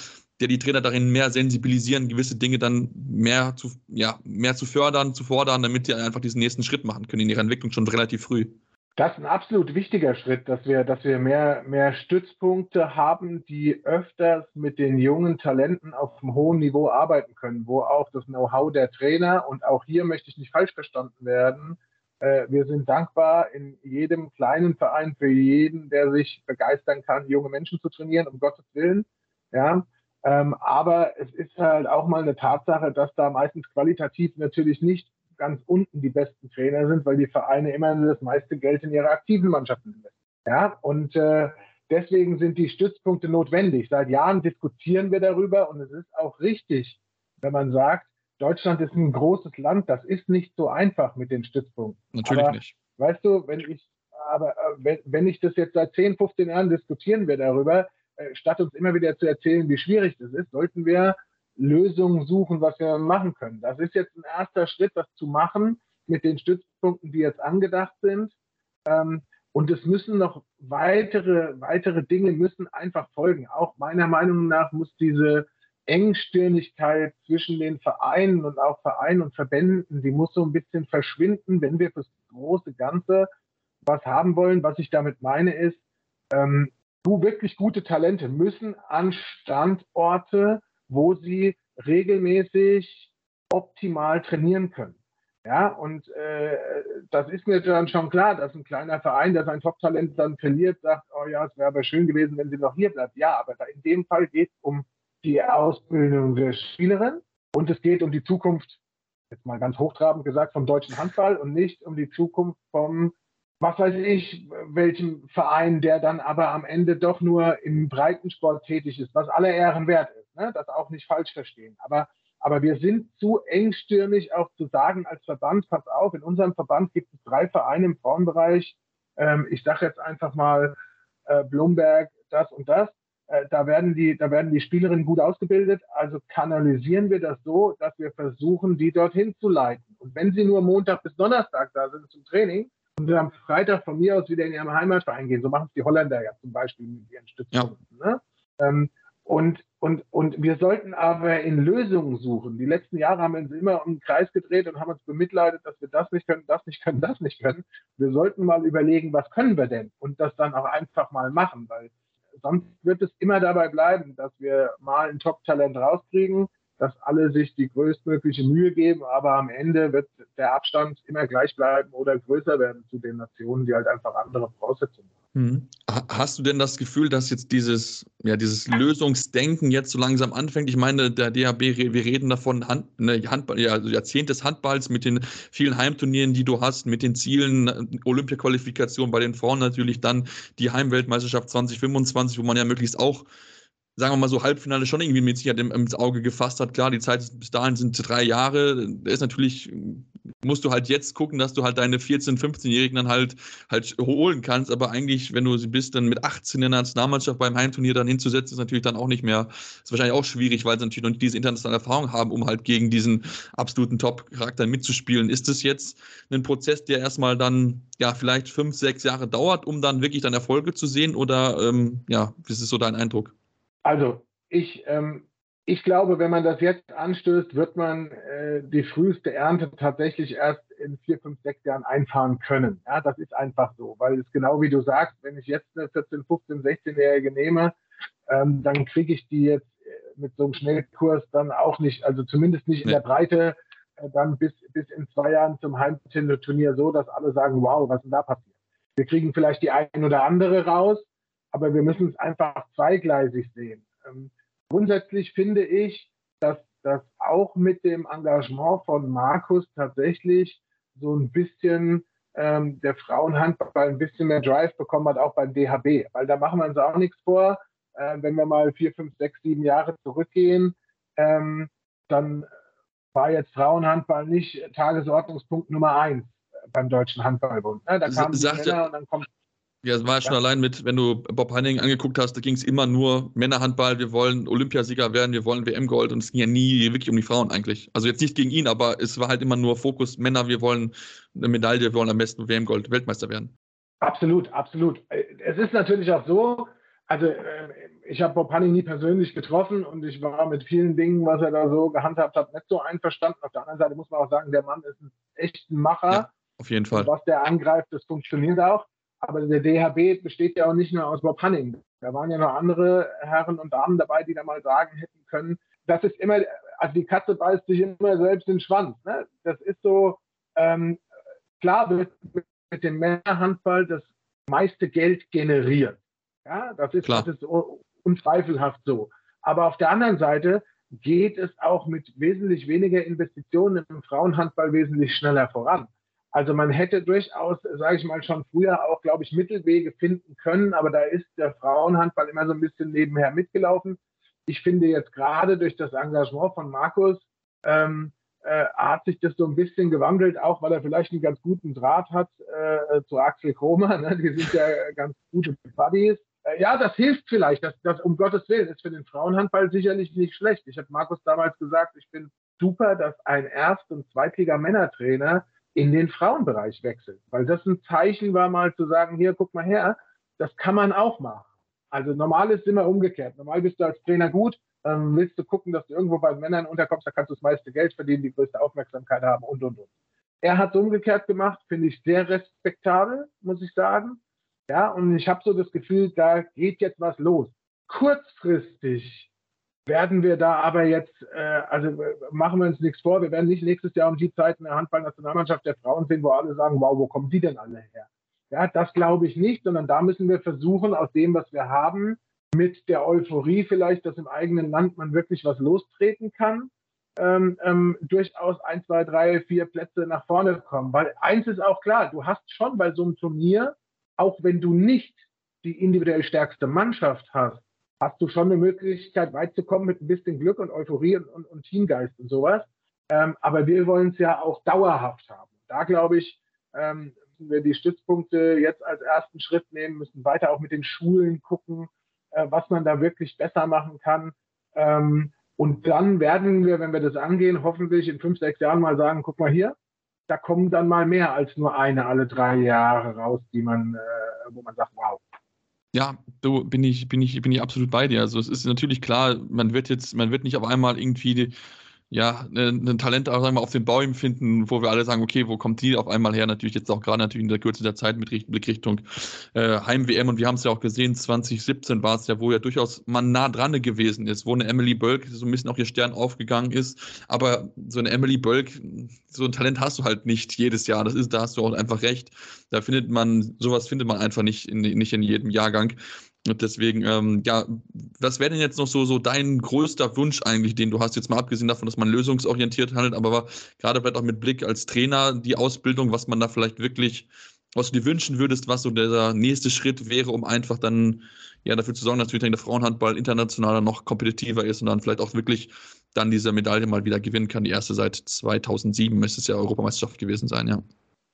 der die Trainer darin mehr sensibilisieren, gewisse Dinge dann mehr zu, ja, mehr zu fördern, zu fordern, damit die einfach diesen nächsten Schritt machen können in ihrer Entwicklung schon relativ früh. Das ist ein absolut wichtiger Schritt, dass wir, dass wir mehr, mehr Stützpunkte haben, die öfters mit den jungen Talenten auf einem hohen Niveau arbeiten können, wo auch das Know-how der Trainer und auch hier möchte ich nicht falsch verstanden werden. Äh, wir sind dankbar in jedem kleinen Verein für jeden, der sich begeistern kann, junge Menschen zu trainieren, um Gottes Willen. Ja, ähm, aber es ist halt auch mal eine Tatsache, dass da meistens qualitativ natürlich nicht ganz unten die besten Trainer sind, weil die Vereine immer das meiste Geld in ihre aktiven Mannschaften investieren. Ja, und äh, deswegen sind die Stützpunkte notwendig. Seit Jahren diskutieren wir darüber und es ist auch richtig, wenn man sagt, Deutschland ist ein großes Land, das ist nicht so einfach mit den Stützpunkten. Natürlich aber, nicht. Weißt du, wenn ich, aber äh, wenn, wenn ich das jetzt seit 10, 15 Jahren diskutieren wir darüber, äh, statt uns immer wieder zu erzählen, wie schwierig das ist, sollten wir Lösungen suchen, was wir machen können. Das ist jetzt ein erster Schritt, das zu machen mit den Stützpunkten, die jetzt angedacht sind. Ähm, und es müssen noch weitere, weitere Dinge müssen einfach folgen. Auch meiner Meinung nach muss diese Engstirnigkeit zwischen den Vereinen und auch Vereinen und Verbänden, die muss so ein bisschen verschwinden, wenn wir fürs große Ganze was haben wollen. Was ich damit meine ist, ähm, du wirklich gute Talente müssen an Standorte wo sie regelmäßig optimal trainieren können. Ja, und äh, das ist mir dann schon klar, dass ein kleiner Verein, der sein Top-Talent dann verliert, sagt, oh ja, es wäre aber schön gewesen, wenn sie noch hier bleibt. Ja, aber in dem Fall geht es um die Ausbildung der Spielerin und es geht um die Zukunft, jetzt mal ganz hochtrabend gesagt, vom deutschen Handball und nicht um die Zukunft vom, was weiß ich, welchem Verein, der dann aber am Ende doch nur im Breitensport tätig ist, was aller Ehren wert ist ne? das auch nicht falsch verstehen. Aber, aber wir sind zu engstirnig auch zu sagen als Verband, pass auf, in unserem Verband gibt es drei Vereine im Frauenbereich. Ähm, ich sage jetzt einfach mal äh, Blumberg, das und das. Äh, da, werden die, da werden die Spielerinnen gut ausgebildet. Also kanalisieren wir das so, dass wir versuchen, die dorthin zu leiten. Und wenn sie nur Montag bis Donnerstag da sind zum Training, und wir am Freitag von mir aus wieder in ihrem Heimatverein gehen. So machen es die Holländer ja zum Beispiel mit ihren Stützpunkten. Ja. Ne? Ähm, und, und, und wir sollten aber in Lösungen suchen. Die letzten Jahre haben wir uns immer um den Kreis gedreht und haben uns bemitleidet, dass wir das nicht können, das nicht können, das nicht können. Wir sollten mal überlegen, was können wir denn? Und das dann auch einfach mal machen, weil sonst wird es immer dabei bleiben, dass wir mal ein Top-Talent rauskriegen, dass alle sich die größtmögliche Mühe geben, aber am Ende wird der Abstand immer gleich bleiben oder größer werden zu den Nationen, die halt einfach andere Voraussetzungen haben. Mhm. Hast du denn das Gefühl, dass jetzt dieses, ja, dieses Lösungsdenken jetzt so langsam anfängt? Ich meine, der DHB, wir reden davon, Hand, ne, Handball, ja, also Jahrzehnt des Handballs mit den vielen Heimturnieren, die du hast, mit den Zielen, Olympia-Qualifikation bei den Frauen natürlich, dann die Heimweltmeisterschaft 2025, wo man ja möglichst auch sagen wir mal so, Halbfinale schon irgendwie mit Sicherheit ins Auge gefasst hat. Klar, die Zeit bis dahin sind drei Jahre. Da ist natürlich musst du halt jetzt gucken, dass du halt deine 14-, 15-Jährigen dann halt, halt holen kannst. Aber eigentlich, wenn du sie bist, dann mit 18 in der Nationalmannschaft beim Heimturnier dann hinzusetzen, ist natürlich dann auch nicht mehr, ist wahrscheinlich auch schwierig, weil sie natürlich noch nicht diese internationale Erfahrung haben, um halt gegen diesen absoluten Top-Charakter mitzuspielen. Ist das jetzt ein Prozess, der erstmal dann, ja, vielleicht fünf, sechs Jahre dauert, um dann wirklich dann Erfolge zu sehen? Oder, ähm, ja, wie ist so dein Eindruck? Also, ich, ähm, ich glaube, wenn man das jetzt anstößt, wird man äh, die früheste Ernte tatsächlich erst in vier, fünf, sechs Jahren einfahren können. Ja, das ist einfach so, weil es genau wie du sagst, wenn ich jetzt eine 14, 15, 16-Jährige nehme, ähm, dann kriege ich die jetzt äh, mit so einem Schnellkurs dann auch nicht, also zumindest nicht in der Breite, äh, dann bis, bis in zwei Jahren zum Heimturnier so, dass alle sagen, wow, was ist denn da passiert? Wir kriegen vielleicht die ein oder andere raus, aber wir müssen es einfach zweigleisig sehen. Ähm, Grundsätzlich finde ich, dass das auch mit dem Engagement von Markus tatsächlich so ein bisschen ähm, der Frauenhandball ein bisschen mehr Drive bekommen hat, auch beim DHB. Weil da machen wir uns auch nichts vor. Äh, wenn wir mal vier, fünf, sechs, sieben Jahre zurückgehen, ähm, dann war jetzt Frauenhandball nicht Tagesordnungspunkt Nummer eins beim Deutschen Handballbund. Ne? Da kamen die Männer und dann kommt ja, es war schon ja. allein mit, wenn du Bob Hanning angeguckt hast, da ging es immer nur Männerhandball, wir wollen Olympiasieger werden, wir wollen WM-Gold und es ging ja nie wirklich um die Frauen eigentlich. Also jetzt nicht gegen ihn, aber es war halt immer nur Fokus Männer, wir wollen eine Medaille, wir wollen am besten WM-Gold, Weltmeister werden. Absolut, absolut. Es ist natürlich auch so, also äh, ich habe Bob Hanning nie persönlich getroffen und ich war mit vielen Dingen, was er da so gehandhabt hat, nicht so einverstanden. Auf der anderen Seite muss man auch sagen, der Mann ist ein echter Macher. Ja, auf jeden Fall. Und was der angreift, das funktioniert auch. Aber der DHB besteht ja auch nicht nur aus Bob Hanning. Da waren ja noch andere Herren und Damen dabei, die da mal sagen hätten können, das ist immer, also die Katze beißt sich immer selbst den Schwanz. Ne? Das ist so, ähm, klar wird mit dem Männerhandball das meiste Geld generiert. Ja, das ist, das ist unzweifelhaft so. Aber auf der anderen Seite geht es auch mit wesentlich weniger Investitionen im Frauenhandball wesentlich schneller voran. Also man hätte durchaus, sage ich mal, schon früher auch, glaube ich, Mittelwege finden können, aber da ist der Frauenhandball immer so ein bisschen nebenher mitgelaufen. Ich finde jetzt gerade durch das Engagement von Markus ähm, äh, hat sich das so ein bisschen gewandelt, auch weil er vielleicht einen ganz guten Draht hat äh, zu Axel Kromer. Ne? Die sind ja ganz gute Buddies. Äh, ja, das hilft vielleicht. Das, das um Gottes Willen ist für den Frauenhandball sicherlich nicht schlecht. Ich habe Markus damals gesagt, ich bin super, dass ein Erst- und Zweitliga-Männertrainer in den Frauenbereich wechselt. Weil das ein Zeichen war, mal zu sagen, hier, guck mal her, das kann man auch machen. Also normal ist immer umgekehrt. Normal bist du als Trainer gut, ähm, willst du gucken, dass du irgendwo bei Männern unterkommst, da kannst du das meiste Geld verdienen, die größte Aufmerksamkeit haben und, und, und. Er hat es umgekehrt gemacht, finde ich sehr respektabel, muss ich sagen. Ja, und ich habe so das Gefühl, da geht jetzt was los. Kurzfristig werden wir da aber jetzt, äh, also machen wir uns nichts vor, wir werden nicht nächstes Jahr um die Zeit eine Handballnationalmannschaft der Frauen sehen, wo alle sagen, wow, wo kommen die denn alle her? Ja, das glaube ich nicht, sondern da müssen wir versuchen, aus dem, was wir haben, mit der Euphorie vielleicht, dass im eigenen Land man wirklich was lostreten kann, ähm, ähm, durchaus ein, zwei, drei, vier Plätze nach vorne kommen. Weil eins ist auch klar, du hast schon bei so einem Turnier, auch wenn du nicht die individuell stärkste Mannschaft hast, hast du schon eine Möglichkeit, weit zu kommen mit ein bisschen Glück und Euphorie und, und, und Teamgeist und sowas. Ähm, aber wir wollen es ja auch dauerhaft haben. Da glaube ich, ähm, müssen wir die Stützpunkte jetzt als ersten Schritt nehmen, müssen weiter auch mit den Schulen gucken, äh, was man da wirklich besser machen kann. Ähm, und dann werden wir, wenn wir das angehen, hoffentlich in fünf, sechs Jahren mal sagen, guck mal hier, da kommen dann mal mehr als nur eine alle drei Jahre raus, die man, äh, wo man sagt, wow, ja, du bin ich, bin ich, bin ich absolut bei dir. Also es ist natürlich klar, man wird jetzt, man wird nicht auf einmal irgendwie ja, ein ne, Talent auch sagen wir, auf den Bäumen finden, wo wir alle sagen, okay, wo kommt die auf einmal her? Natürlich jetzt auch gerade natürlich in der Kürze der Zeit mit Blick Richtung äh, Heim-WM und wir haben es ja auch gesehen, 2017 war es ja, wo ja durchaus man nah dran gewesen ist, wo eine Emily Bölk so ein bisschen auch ihr Stern aufgegangen ist, aber so eine Emily Bölk, so ein Talent hast du halt nicht jedes Jahr, das ist, da hast du auch einfach recht, da findet man, sowas findet man einfach nicht in, nicht in jedem Jahrgang und deswegen, ähm, ja, was wäre denn jetzt noch so, so dein größter Wunsch eigentlich, den du hast, jetzt mal abgesehen davon, dass man lösungsorientiert handelt, aber gerade vielleicht auch mit Blick als Trainer, die Ausbildung, was man da vielleicht wirklich, was du dir wünschen würdest, was so der nächste Schritt wäre, um einfach dann ja dafür zu sorgen, dass der Frauenhandball internationaler noch kompetitiver ist und dann vielleicht auch wirklich dann diese Medaille mal wieder gewinnen kann. Die erste seit 2007 müsste es ja Europameisterschaft gewesen sein, ja.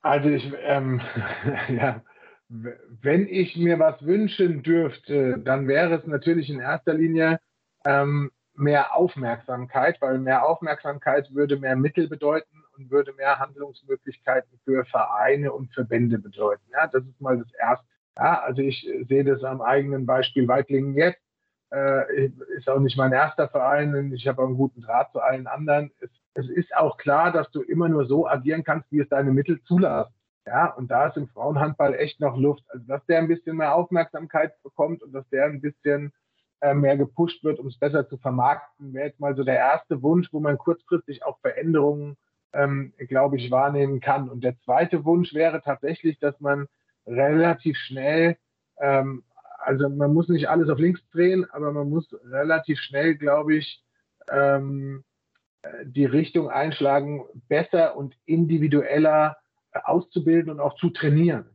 Also ich, ähm, [LAUGHS] ja, wenn ich mir was wünschen dürfte, dann wäre es natürlich in erster Linie ähm, mehr Aufmerksamkeit, weil mehr Aufmerksamkeit würde mehr Mittel bedeuten und würde mehr Handlungsmöglichkeiten für Vereine und Verbände bedeuten. Ja, das ist mal das Erste. Ja, also ich sehe das am eigenen Beispiel Weitlingen jetzt. Äh, ist auch nicht mein erster Verein. Ich habe auch einen guten Draht zu allen anderen. Es, es ist auch klar, dass du immer nur so agieren kannst, wie es deine Mittel zulassen. Ja, und da ist im Frauenhandball echt noch Luft. Also, dass der ein bisschen mehr Aufmerksamkeit bekommt und dass der ein bisschen äh, mehr gepusht wird, um es besser zu vermarkten, wäre jetzt mal so der erste Wunsch, wo man kurzfristig auch Veränderungen, ähm, glaube ich, wahrnehmen kann. Und der zweite Wunsch wäre tatsächlich, dass man relativ schnell, ähm, also man muss nicht alles auf links drehen, aber man muss relativ schnell, glaube ich, ähm, äh, die Richtung einschlagen, besser und individueller auszubilden und auch zu trainieren.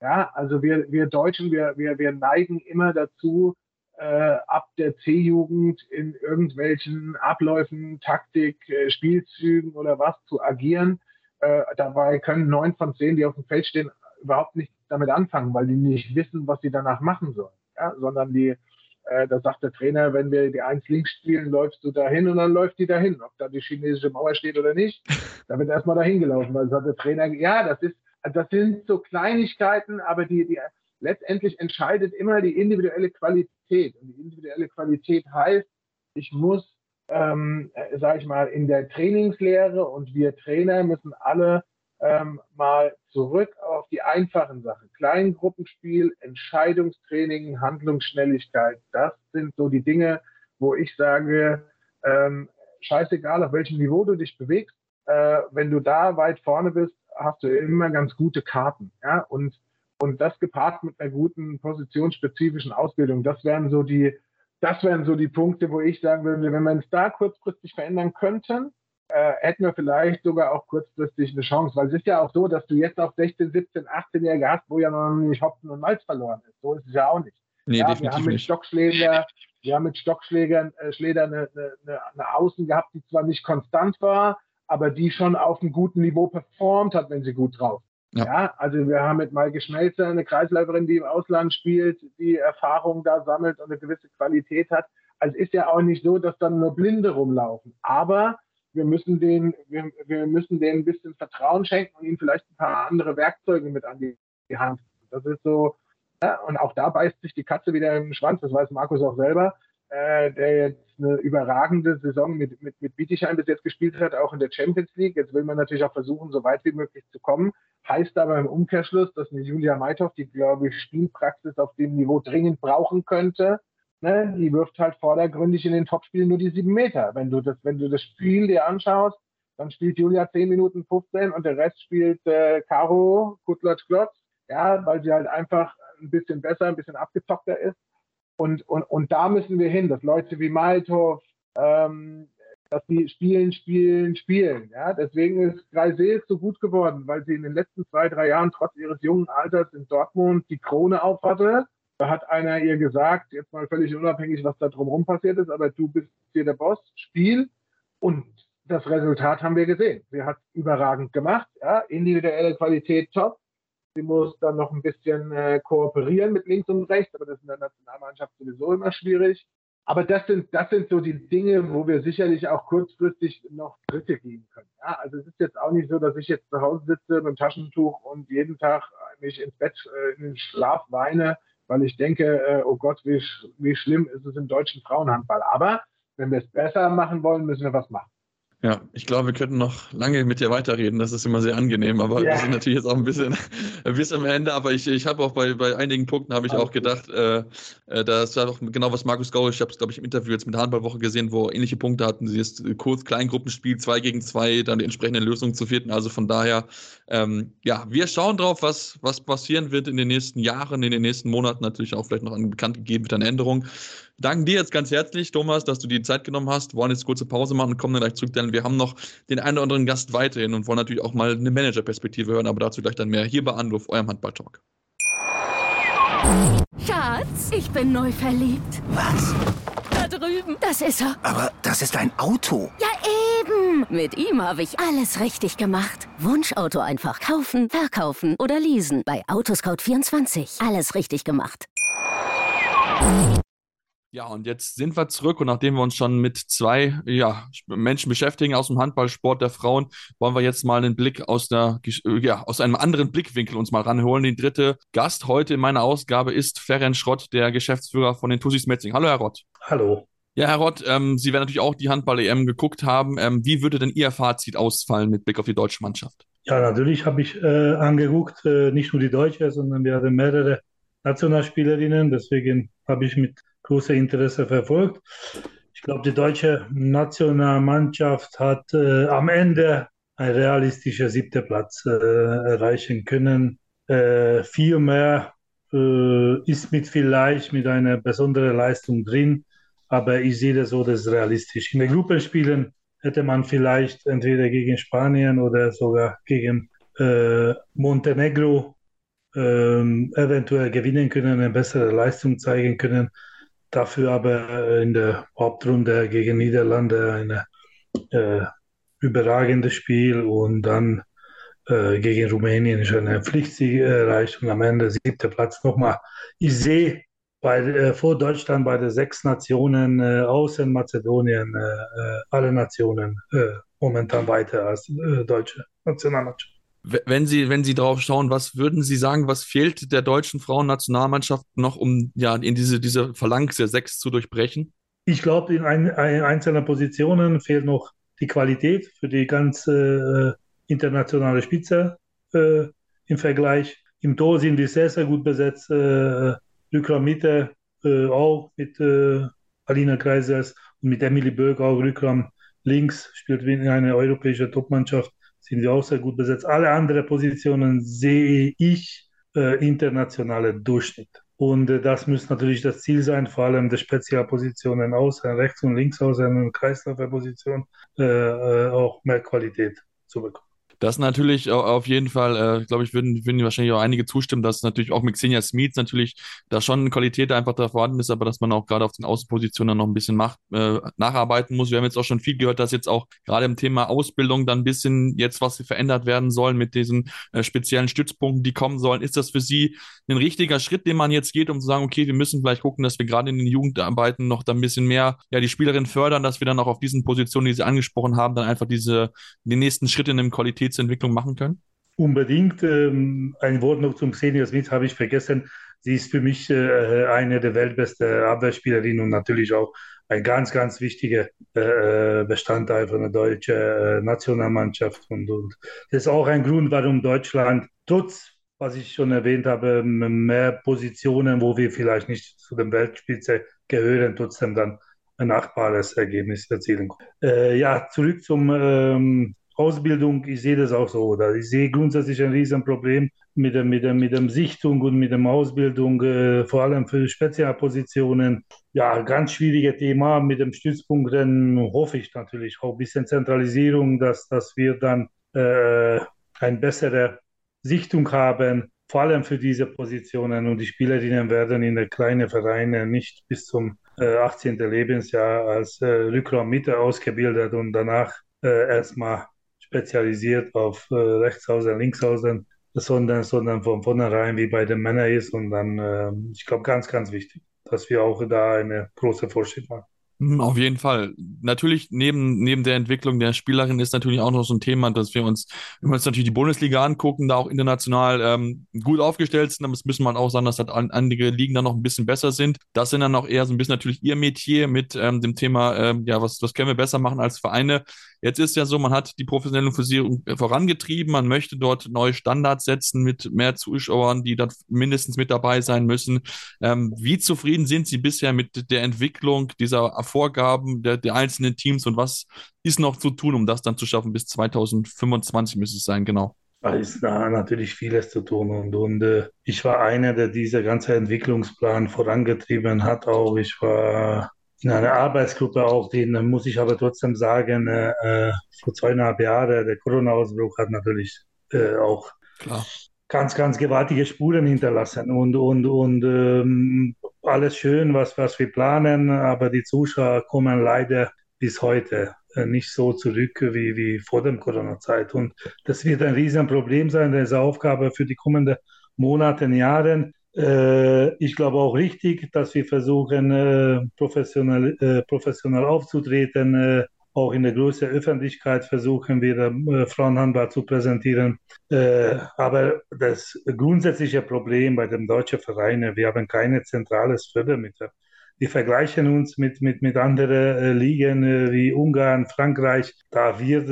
Ja, also wir, wir Deutschen, wir, wir, wir neigen immer dazu, äh, ab der C-Jugend in irgendwelchen Abläufen, Taktik, äh, Spielzügen oder was zu agieren. Äh, dabei können neun von zehn, die auf dem Feld stehen, überhaupt nicht damit anfangen, weil die nicht wissen, was sie danach machen sollen. Ja, sondern die, äh, da sagt der Trainer, wenn wir die eins links spielen, läufst du dahin und dann läuft die dahin. Ob da die chinesische Mauer steht oder nicht, da wird erstmal dahin gelaufen, weil sagt der Trainer, ja, das ist, das sind so Kleinigkeiten, aber die, die letztendlich entscheidet immer die individuelle Qualität. Und die individuelle Qualität heißt, ich muss, ähm, äh, sage ich mal, in der Trainingslehre und wir Trainer müssen alle ähm, mal zurück auf die einfachen Sachen. Kleingruppenspiel, Entscheidungstraining, Handlungsschnelligkeit. Das sind so die Dinge, wo ich sage, ähm, scheißegal, auf welchem Niveau du dich bewegst, äh, wenn du da weit vorne bist, hast du immer ganz gute Karten. Ja? Und, und das gepaart mit einer guten positionsspezifischen Ausbildung, das wären so die, das wären so die Punkte, wo ich sagen würde, wenn wir uns da kurzfristig verändern könnten, äh, hätten wir vielleicht sogar auch kurzfristig eine Chance, weil es ist ja auch so, dass du jetzt auch 16, 17, 18-Jährige hast, wo ja noch nicht Hopfen und Malz verloren ist. So ist es ja auch nicht. Nee, ja, definitiv wir haben mit. Stockschläger, wir haben mit Stockschlägern äh, Schläger eine, eine, eine Außen gehabt, die zwar nicht konstant war, aber die schon auf einem guten Niveau performt hat, wenn sie gut drauf. Ja. Ja. also wir haben mit Maike Schmelzer eine Kreisläuferin, die im Ausland spielt, die Erfahrung da sammelt und eine gewisse Qualität hat. Also ist ja auch nicht so, dass dann nur Blinde rumlaufen. Aber wir müssen den, wir, wir müssen denen ein bisschen Vertrauen schenken und ihnen vielleicht ein paar andere Werkzeuge mit an die, die Hand. Das ist so, ja, und auch da beißt sich die Katze wieder im Schwanz, das weiß Markus auch selber, äh, der jetzt eine überragende Saison mit, mit, mit Bietigheim bis jetzt gespielt hat, auch in der Champions League. Jetzt will man natürlich auch versuchen, so weit wie möglich zu kommen. Heißt aber im Umkehrschluss, dass eine Julia Meithoff, die, glaube ich, Spielpraxis auf dem Niveau dringend brauchen könnte, ne, die wirft halt vordergründig in den Topspielen nur die sieben Meter. Wenn du das, wenn du das Spiel dir anschaust, dann spielt Julia 10 Minuten 15 und der Rest spielt äh, Caro, Kutlotsch, Klotz, ja, weil sie halt einfach ein bisschen besser, ein bisschen abgezockter ist. Und, und, und da müssen wir hin, dass Leute wie Malthoff, ähm, dass die spielen, spielen, spielen. Ja, deswegen ist Greisel so gut geworden, weil sie in den letzten zwei, drei Jahren trotz ihres jungen Alters in Dortmund die Krone aufhatte. Da hat einer ihr gesagt, jetzt mal völlig unabhängig, was da drumherum passiert ist, aber du bist hier der Boss, Spiel. Und das Resultat haben wir gesehen. Sie hat überragend gemacht, ja, individuelle Qualität top. Sie muss dann noch ein bisschen äh, kooperieren mit links und rechts, aber das ist in der Nationalmannschaft sowieso immer schwierig. Aber das sind, das sind so die Dinge, wo wir sicherlich auch kurzfristig noch Dritte gehen können. Ja, also es ist jetzt auch nicht so, dass ich jetzt zu Hause sitze mit dem Taschentuch und jeden Tag mich ins Bett, äh, in den Schlaf weine, weil ich denke, äh, oh Gott, wie, sch wie schlimm ist es im deutschen Frauenhandball. Aber wenn wir es besser machen wollen, müssen wir was machen. Ja, ich glaube, wir könnten noch lange mit dir weiterreden. Das ist immer sehr angenehm, aber Ja. wir sind natürlich jetzt auch ein bisschen [LAUGHS] bis am Ende. Aber ich, ich habe auch bei, bei einigen Punkten habe ich auch gedacht, äh, äh, das war doch genau was Markus Gauer, ich habe es glaube ich im Interview jetzt mit der Handballwoche gesehen, wo ähnliche Punkte hatten. Sie ist kurz Kleingruppenspiel, zwei gegen zwei, dann die entsprechende Lösung zu vierten. Also von daher, ähm, ja, wir schauen drauf, was, was passieren wird in den nächsten Jahren, in den nächsten Monaten. Natürlich auch vielleicht noch an bekannt gegeben wird an Änderungen. Danken dir jetzt ganz herzlich, Thomas, dass du die Zeit genommen hast. Wir wollen jetzt kurze Pause machen und kommen dann gleich zurück, denn wir haben noch den einen oder anderen Gast weiterhin und wollen natürlich auch mal eine Managerperspektive hören, aber dazu gleich dann mehr hier bei Anruf, eurem Handball-Talk. Schatz, ich bin neu verliebt. Was? Da drüben. Das ist er. Aber das ist ein Auto. Ja, eben. Mit ihm habe ich alles richtig gemacht. Wunschauto einfach kaufen, verkaufen oder leasen. Bei Autoscout24. Alles richtig gemacht. Ja, und jetzt sind wir zurück und nachdem wir uns schon mit zwei ja, Menschen beschäftigen aus dem Handballsport der Frauen, wollen wir jetzt mal einen Blick aus, der, ja, aus einem anderen Blickwinkel uns mal ranholen. Die dritte Gast heute in meiner Ausgabe ist Ferenc Schrott, der Geschäftsführer von den Tussis Metzing. Hallo, Herr Rott. Hallo. Ja, Herr Rott, ähm, Sie werden natürlich auch die Handball-EM geguckt haben. Ähm, wie würde denn Ihr Fazit ausfallen mit Blick auf die deutsche Mannschaft? Ja, natürlich habe ich äh, angeguckt, äh, nicht nur die deutsche, sondern wir hatten mehrere Nationalspielerinnen. Deswegen habe ich mit großem Interesse verfolgt. Ich glaube, die deutsche Nationalmannschaft hat äh, am Ende ein realistischer siebter Platz äh, erreichen können. Äh, viel mehr äh, ist mit vielleicht mit einer besonderen Leistung drin, aber ich sehe das so, das ist realistisch. In den Gruppenspielen hätte man vielleicht entweder gegen Spanien oder sogar gegen äh, Montenegro ähm, eventuell gewinnen können, eine bessere Leistung zeigen können. Dafür aber in der Hauptrunde gegen Niederlande ein äh, überragendes Spiel und dann äh, gegen Rumänien ist eine Pflichtsieg erreicht und am Ende siebter Platz nochmal. Ich sehe bei, äh, vor Deutschland bei den sechs Nationen äh, außer Mazedonien äh, äh, alle Nationen äh, momentan weiter als deutsche Nationalmannschaft. Wenn Sie, wenn Sie drauf schauen, was würden Sie sagen, was fehlt der deutschen Frauennationalmannschaft noch, um ja in diese, diese Phalanx der Sechs zu durchbrechen? Ich glaube, in, ein, ein, einzelnen Positionen fehlt noch die Qualität für die ganze äh, internationale Spitze äh, im Vergleich. Im Tor sind die sehr, sehr gut besetzt. Äh, Mitte äh, auch mit äh, Alina Kreisers und mit Emily Böck auch Rückraum links spielt wie eine europäische Topmannschaft sind wir auch sehr gut besetzt. Alle anderen Positionen sehe ich äh, internationale Durchschnitt. Und äh, das muss natürlich das Ziel sein, vor allem der Spezialpositionen außen, rechts und links außen und Kreisläuferposition äh, äh, auch mehr Qualität zu bekommen. Das natürlich auf jeden Fall, äh, glaube ich, würden, würden wahrscheinlich auch einige zustimmen, dass natürlich auch mit Xenia Smith natürlich da schon Qualität einfach da vorhanden ist, aber dass man auch gerade auf den Außenpositionen noch ein bisschen macht, äh, nacharbeiten muss. Wir haben jetzt auch schon viel gehört, dass jetzt auch gerade im Thema Ausbildung dann ein bisschen jetzt was verändert werden soll mit diesen äh, speziellen Stützpunkten, die kommen sollen. Ist das für Sie ein richtiger Schritt, den man jetzt geht, um zu sagen, okay, wir müssen vielleicht gucken, dass wir gerade in den Jugendarbeiten noch da ein bisschen mehr ja die Spielerin fördern, dass wir dann auch auf diesen Positionen, die Sie angesprochen haben, dann einfach diese den nächsten Schritt in dem Qualität Qualitätsentwicklung machen können? Unbedingt. Ähm, ein Wort noch zum Xenia Smith habe ich vergessen. Sie ist für mich äh, eine der weltbesten Abwehrspielerinnen und natürlich auch ein ganz, ganz wichtiger äh, Bestandteil von der deutschen äh, Nationalmannschaft. Und, und das ist auch ein Grund, warum Deutschland trotz, was ich schon erwähnt habe, mehr Positionen, wo wir vielleicht nicht zu den Weltspitze gehören, trotzdem dann ein achtbares Ergebnis erzielen. Äh, ja, zurück zum ähm, Ausbildung, ich sehe das auch so. Oder ich sehe grundsätzlich ein Riesenproblem mit der, mit der, mit der Sichtung und mit der Ausbildung, äh, vor allem für Spezialpositionen. Ja, ganz schwierige Thema mit dem Stützpunkt. Dann hoffe ich natürlich auch ein bisschen Zentralisierung, dass, dass wir dann äh, eine bessere Sichtung haben, vor allem für diese Positionen. Und die Spielerinnen werden in den kleinen Vereinen nicht bis zum äh, 18. Lebensjahr als äh, Rückraummitte ausgebildet und danach äh, erstmal spezialisiert auf äh, Rechtsaußen, Linksaußen, sondern, sondern von vornherein wie bei den Männern ist. Und dann, äh, ich glaube, ganz, ganz wichtig, dass wir auch da eine große Fortschritt machen. Mhm, auf jeden Fall. Natürlich, neben, neben der Entwicklung der Spielerin ist natürlich auch noch so ein Thema, dass wir uns, wenn wir uns natürlich die Bundesliga angucken, da auch international ähm, gut aufgestellt sind, aber es müssen man auch sagen, dass halt einige Ligen dann noch ein bisschen besser sind. Das sind dann auch eher so ein bisschen natürlich ihr Metier mit ähm, dem Thema, ähm, ja, was, was können wir besser machen als Vereine. Jetzt ist ja so, man hat die professionelle Fusionierung vorangetrieben, man möchte dort neue Standards setzen mit mehr Zuschauern, die dann mindestens mit dabei sein müssen. Ähm, wie zufrieden sind Sie bisher mit der Entwicklung dieser Vorgaben der, der einzelnen Teams und was ist noch zu tun, um das dann zu schaffen? Bis 2025 müsste es sein, genau. Da ist da natürlich vieles zu tun und, und äh, ich war einer, der diese ganze Entwicklungsplan vorangetrieben hat. Auch ich war in einer Arbeitsgruppe auch, den muss ich aber trotzdem sagen, äh, äh vor zweieinhalb Jahren, der Corona-Ausbruch hat natürlich äh, auch Klar. Ganz, ganz gewaltige Spuren hinterlassen und, und, und ähm, alles schön, was, was wir planen, aber die Zuschauer kommen leider bis heute äh, nicht so zurück wie, wie vor der Corona-Zeit. Und das wird ein Riesenproblem sein, das ist eine Aufgabe für die kommenden Monate Jahre. Äh, ich glaube auch richtig, dass wir versuchen, äh, professionell, professionell aufzutreten, auch in der größeren Öffentlichkeit versuchen wir äh, Frauenhandball zu präsentieren. Äh, aber das grundsätzliche Problem bei den deutschen Vereinen, wir haben keine zentrales Fördermittel. Wir vergleichen uns mit, mit, mit anderen äh, Ligen wie Ungarn, Frankreich. Da wird,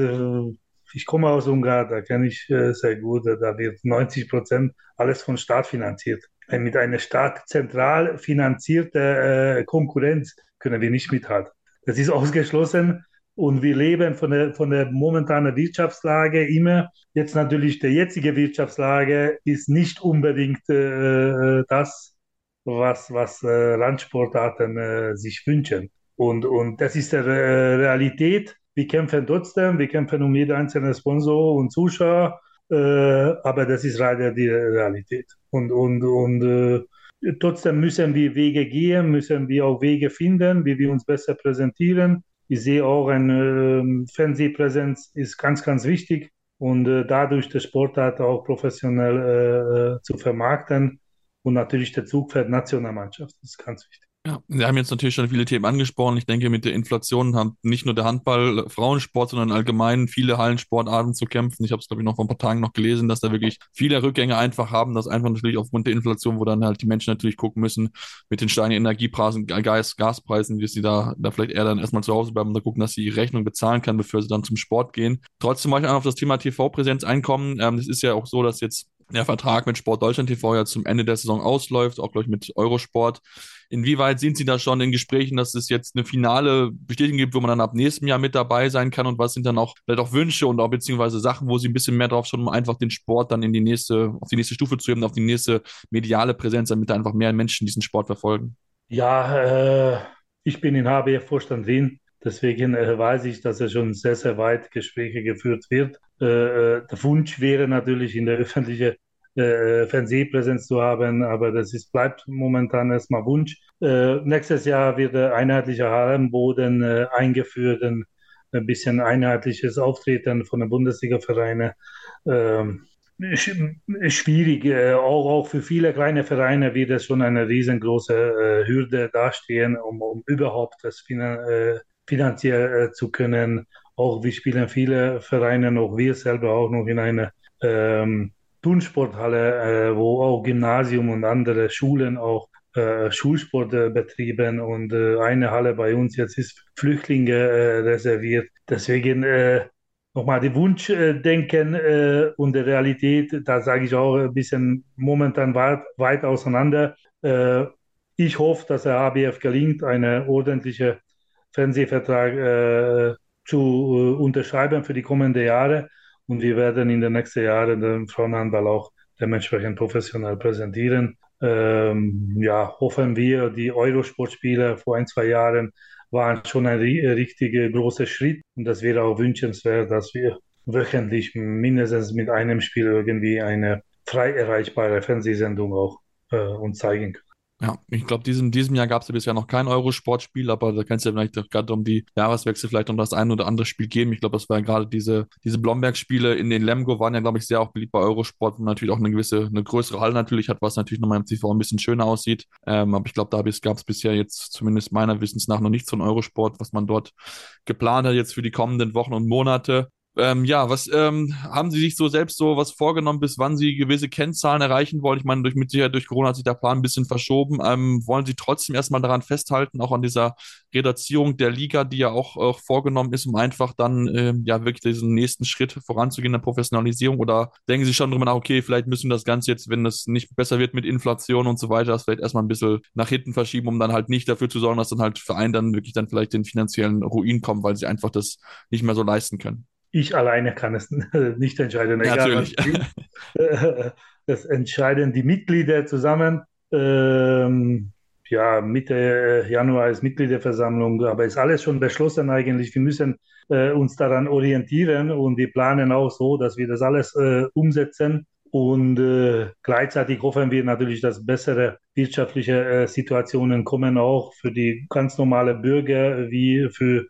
ich komme aus Ungarn, da kenne ich sehr gut, da wird 90 Prozent alles von Staat finanziert. Mit einer stark zentral finanzierten Konkurrenz können wir nicht mithalten. Das ist [LAUGHS] ausgeschlossen. Und wir leben von der, von der momentanen Wirtschaftslage immer. Jetzt natürlich die jetzige Wirtschaftslage ist nicht unbedingt äh, das, was, was äh, Randsportarten äh, sich wünschen. Und, und das ist die äh, Realität. Wir kämpfen trotzdem, wir kämpfen um jeden einzelnen Sponsor und Zuschauer, äh, aber das ist leider die Realität. Und, und, und äh, trotzdem müssen wir Wege gehen, müssen wir auch Wege finden, wie wir uns besser präsentieren ich sehe auch, eine äh, Fernsehpräsenz ist ganz, ganz wichtig und äh, dadurch der Sportart auch professionell äh, äh, zu vermarkten und natürlich der Zugpferd Nationalmannschaft, das ist ganz wichtig. Ja, wir haben jetzt natürlich schon viele Themen angesprochen. Ich denke, mit der Inflation haben nicht nur der Handball, Frauensport, sondern allgemein viele Hallensportarten zu kämpfen. Ich habe es, glaube ich, noch vor ein paar Tagen noch gelesen, dass da wirklich viele Rückgänge einfach haben. Das einfach natürlich aufgrund der Inflation, wo dann halt die Menschen natürlich gucken müssen mit den steigenden Energiepreisen, Gas, Gaspreisen, wie sie da, da vielleicht eher dann erstmal zu Hause bleiben und da gucken, dass sie die Rechnung bezahlen kann, bevor sie dann zum Sport gehen. Trotzdem möchte ich auf das Thema TV-Präsenz einkommen. Ähm, ist ja auch so, dass jetzt der Vertrag mit Sport Deutschland TV ja zum Ende der Saison ausläuft, auch glaube ich mit Eurosport. Inwieweit sind Sie da schon in Gesprächen, dass es jetzt eine finale Bestätigung gibt, wo man dann ab nächstem Jahr mit dabei sein kann? Und was sind dann auch vielleicht auch Wünsche und auch beziehungsweise Sachen, wo Sie ein bisschen mehr drauf schauen, um einfach den Sport dann in die nächste, auf die nächste Stufe zu heben, auf die nächste mediale Präsenz, damit einfach mehr Menschen diesen Sport verfolgen? Ja, äh, ich bin in HBF Vorstand Wien. Deswegen äh, weiß ich, dass er schon sehr, sehr weit Gespräche geführt wird. Äh, äh der Wunsch wäre natürlich in der öffentlichen Fernsehpräsenz zu haben, aber das ist, bleibt momentan erstmal Wunsch. Nächstes Jahr wird der einheitliche Hallenboden eingeführt, ein, bisschen einheitliches Auftreten von den Bundesliga-Vereinen. Ähm, schwierig, auch, auch für viele kleine Vereine wird es schon eine riesengroße Hürde dastehen, um, um überhaupt das finan äh, finanziell zu können. Auch wir spielen viele Vereine, auch wir selber auch noch in einer ähm, Turnsporthalle, äh, wo auch Gymnasium und andere Schulen auch äh, Schulsport äh, betrieben und äh, eine Halle bei uns jetzt ist Flüchtlinge äh, reserviert. Deswegen äh, nochmal die Wunschdenken äh, und die Realität, da sage ich auch ein bisschen momentan weit, weit auseinander. ich hoffe, dass der ABF gelingt, einen ordentlichen Fernsehvertrag zu unterschreiben für die kommenden Jahre. Und wir werden in den nächsten Jahren den Frauenhandball auch dementsprechend professionell präsentieren. Ähm, ja, hoffen wir, die Eurosportspiele vor ein, zwei Jahren waren schon ein richtiger großer Schritt. Und das wäre auch wünschenswert, dass wir wöchentlich mindestens mit einem Spiel irgendwie eine frei erreichbare Fernsehsendung auch äh, uns zeigen können. Ja, ich glaube, diesem, diesem Jahr gab es ja bisher noch kein Eurosportspiel, aber da kann es ja vielleicht gerade um die Jahreswechsel vielleicht um das ein oder andere Spiel geben. Ich glaube, das war ja gerade diese, diese Blomberg-Spiele in den Lemgo waren ja, glaube ich, sehr auch beliebt bei Eurosport, wo natürlich auch eine gewisse, eine größere Halle natürlich hat, was natürlich nochmal im TV ein bisschen schöner aussieht. Ähm, aber ich glaube, da gab es bisher jetzt zumindest meiner Wissens nach noch nichts von Eurosport, was man dort geplant hat jetzt für die kommenden Wochen und Monate. Ähm, ja, was ähm, haben Sie sich so selbst so was vorgenommen, bis wann Sie gewisse Kennzahlen erreichen wollen? Ich meine, durch, mit Sicherheit durch Corona hat sich der Plan ein bisschen verschoben. Ähm, wollen Sie trotzdem erstmal daran festhalten, auch an dieser Reduzierung der Liga, die ja auch, auch vorgenommen ist, um einfach dann ähm, ja wirklich diesen nächsten Schritt voranzugehen in der Professionalisierung? Oder denken Sie schon drüber nach, okay, vielleicht müssen wir das Ganze jetzt, wenn das nicht besser wird mit Inflation und so weiter, das vielleicht erstmal ein bisschen nach hinten verschieben, um dann halt nicht dafür zu sorgen, dass dann halt Vereine dann wirklich dann vielleicht den finanziellen Ruin kommen, weil sie einfach das nicht mehr so leisten können ich alleine kann es [LAUGHS] nicht entscheiden. Natürlich. [LAUGHS] Das entscheiden die Mitglieder zusammen. Ähm, ja, Mitte Januar ist Mitgliederversammlung, aber ist alles schon beschlossen eigentlich. Wir müssen äh, uns daran orientieren und wir planen auch so, dass wir das alles äh, umsetzen. Und äh, gleichzeitig hoffen wir natürlich, dass bessere wirtschaftliche äh, Situationen kommen auch für die ganz normale Bürger wie für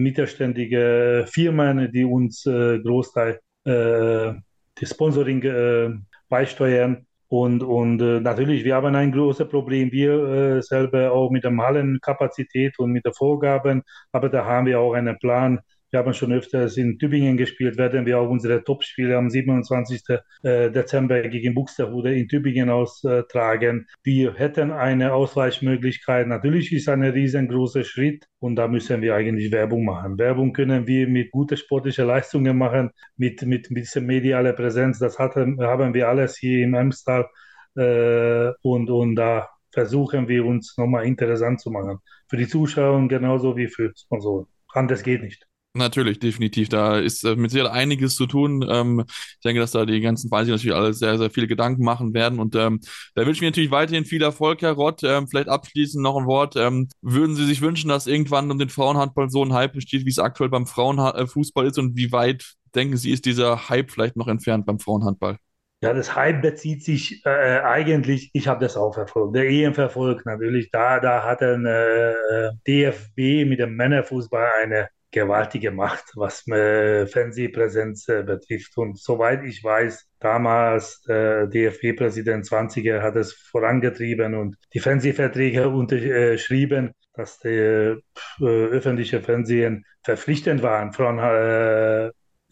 mittelständige Firmen, die uns äh, Großteil äh, die Sponsoring äh, beisteuern. Und, und äh, natürlich, wir haben ein großes Problem, wir äh, selber auch mit der Hallenkapazität und mit den Vorgaben, aber da haben wir auch einen Plan, wir haben schon öfters in Tübingen gespielt, werden wir auch unsere Topspiele am 27. Äh, Dezember gegen Buxtehude in Tübingen austragen. Wir hätten eine Ausweichmöglichkeit. Natürlich ist ein riesengroßer Schritt und da müssen wir eigentlich Werbung machen. Werbung können wir mit guten sportlichen Leistungen machen, mit, mit, mit dieser medialen Präsenz. Das hatten, haben wir alles hier im Emstal äh, und, und da versuchen wir uns nochmal interessant zu machen. Für die Zuschauer genauso wie für Sponsoren. Anders geht nicht. Natürlich, definitiv. Da ist äh, mit Sicherheit einiges zu tun. Ähm, ich denke, dass da die ganzen Vereine natürlich alle sehr, sehr viele Gedanken machen werden. Und ähm, da wünsche ich mir natürlich weiterhin viel Erfolg, Herr Rott. Ähm, vielleicht abschließend noch ein Wort. Ähm, würden Sie sich wünschen, dass irgendwann um den Frauenhandball so ein Hype besteht, wie es aktuell beim Frauenfußball ist? Und wie weit, denken Sie, ist dieser Hype vielleicht noch entfernt beim Frauenhandball? Ja, das Hype bezieht sich äh, eigentlich, ich habe das auch verfolgt, der EM verfolgt natürlich. Da, da hat ein äh, DFB mit dem Männerfußball eine gewaltige Macht, was äh, Fernsehpräsenz äh, betrifft. Und soweit ich weiß, damals der DFB-Präsident 20er hat es vorangetrieben und die Fernsehverträge unterschrieben, dass die äh, öffentliche Fernsehen verpflichtend waren, von äh,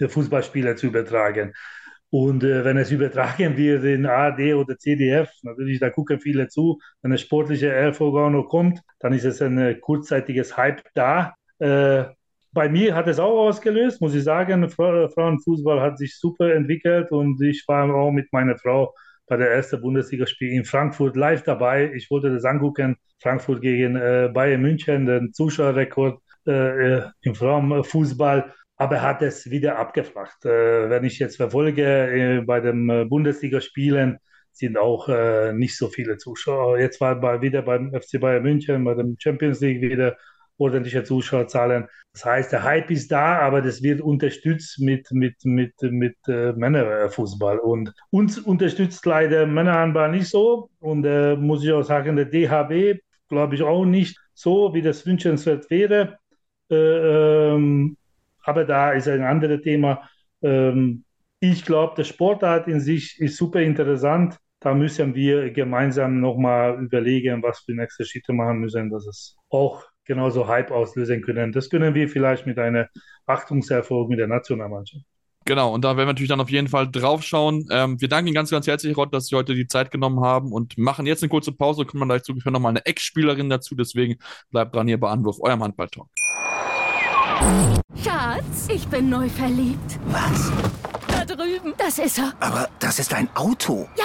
Fußballspieler zu übertragen. Und äh, wenn es übertragen wird in ARD oder CDF, natürlich, da gucken viele zu. Wenn das sportliche Erfolg kommt, dann ist es ein äh, kurzzeitiges Hype da. Äh, bei mir hat es auch ausgelöst, muss ich sagen. Frauenfußball hat sich super entwickelt und ich war auch mit meiner Frau bei der ersten Bundesligaspiel in Frankfurt live dabei. Ich wollte das angucken. Frankfurt gegen äh, Bayern München, den Zuschauerrekord äh, äh im Frauenfußball. Aber hat es wieder abgeflacht. Äh, wenn ich jetzt verfolge äh, bei den äh, Bundesligaspielen, sind auch nicht so viele Zuschauer. Jetzt war bei, wieder beim FC Bayern München, bei dem Champions League wieder ordentliche Zuschauerzahlen. Das heißt, der Hype ist da, aber das wird unterstützt mit, mit, mit, mit äh, Männerfußball. Und uns unterstützt leider Männerhandball nicht so. Und äh, muss ich auch sagen, der DHB glaube ich auch nicht so, wie das wünschenswert wäre. Äh, ähm, aber da ist ein anderes Thema. Ähm, ich glaube, der Sportart in sich ist super interessant. Da müssen wir gemeinsam nochmal überlegen, was wir nächste Schritte machen müssen, dass es auch genauso Hype auslösen können. Das können wir vielleicht mit einer Achtungserfolg mit der Nationalmannschaft. Genau, und da werden wir natürlich dann auf jeden Fall draufschauen. Ähm, wir danken Ihnen ganz, ganz herzlich, Rott, dass Sie heute die Zeit genommen haben und machen jetzt eine kurze Pause. Kommen wir gleich zu, wir nochmal eine Ex-Spielerin dazu. Deswegen bleibt dran hier bei Anwurf, eurem Handball-Talk. Schatz, ich bin neu verliebt. Was? Da drüben. Das ist er. Aber das ist ein Auto. Ja,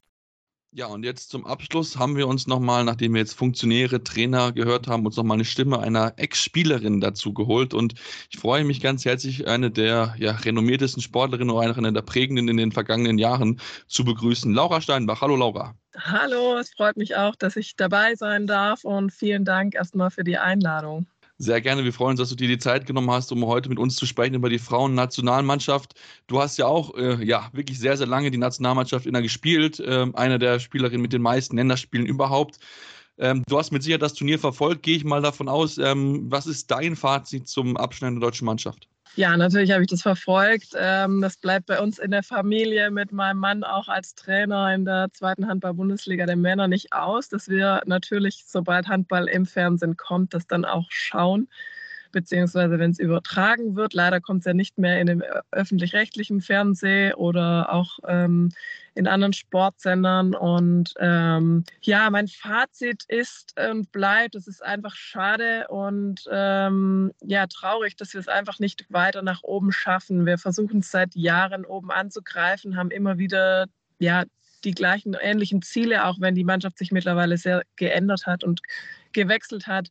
Ja, und jetzt zum Abschluss haben wir uns nochmal, nachdem wir jetzt Funktionäre, Trainer gehört haben, uns nochmal eine Stimme einer Ex-Spielerin dazu geholt. Und ich freue mich ganz herzlich, eine der ja, renommiertesten Sportlerinnen oder eine der prägenden in den vergangenen Jahren zu begrüßen. Laura Steinbach. Hallo, Laura. Hallo, es freut mich auch, dass ich dabei sein darf und vielen Dank erstmal für die Einladung. Sehr gerne. Wir freuen uns, dass du dir die Zeit genommen hast, um heute mit uns zu sprechen über die Frauen-Nationalmannschaft. Du hast ja auch äh, ja, wirklich sehr, sehr lange die Nationalmannschaft inner gespielt. Äh, eine der Spielerinnen mit den meisten Länderspielen überhaupt. Ähm, du hast mit Sicherheit das Turnier verfolgt, gehe ich mal davon aus. Ähm, was ist dein Fazit zum Abschneiden der deutschen Mannschaft? Ja, natürlich habe ich das verfolgt. Ähm, das bleibt bei uns in der Familie mit meinem Mann auch als Trainer in der zweiten Handball-Bundesliga der Männer nicht aus, dass wir natürlich, sobald Handball im Fernsehen kommt, das dann auch schauen beziehungsweise wenn es übertragen wird. Leider kommt es ja nicht mehr in dem öffentlich-rechtlichen Fernsehen oder auch ähm, in anderen Sportsendern. Und ähm, ja, mein Fazit ist und bleibt, es ist einfach schade und ähm, ja, traurig, dass wir es einfach nicht weiter nach oben schaffen. Wir versuchen es seit Jahren oben anzugreifen, haben immer wieder ja, die gleichen ähnlichen Ziele, auch wenn die Mannschaft sich mittlerweile sehr geändert hat und gewechselt hat.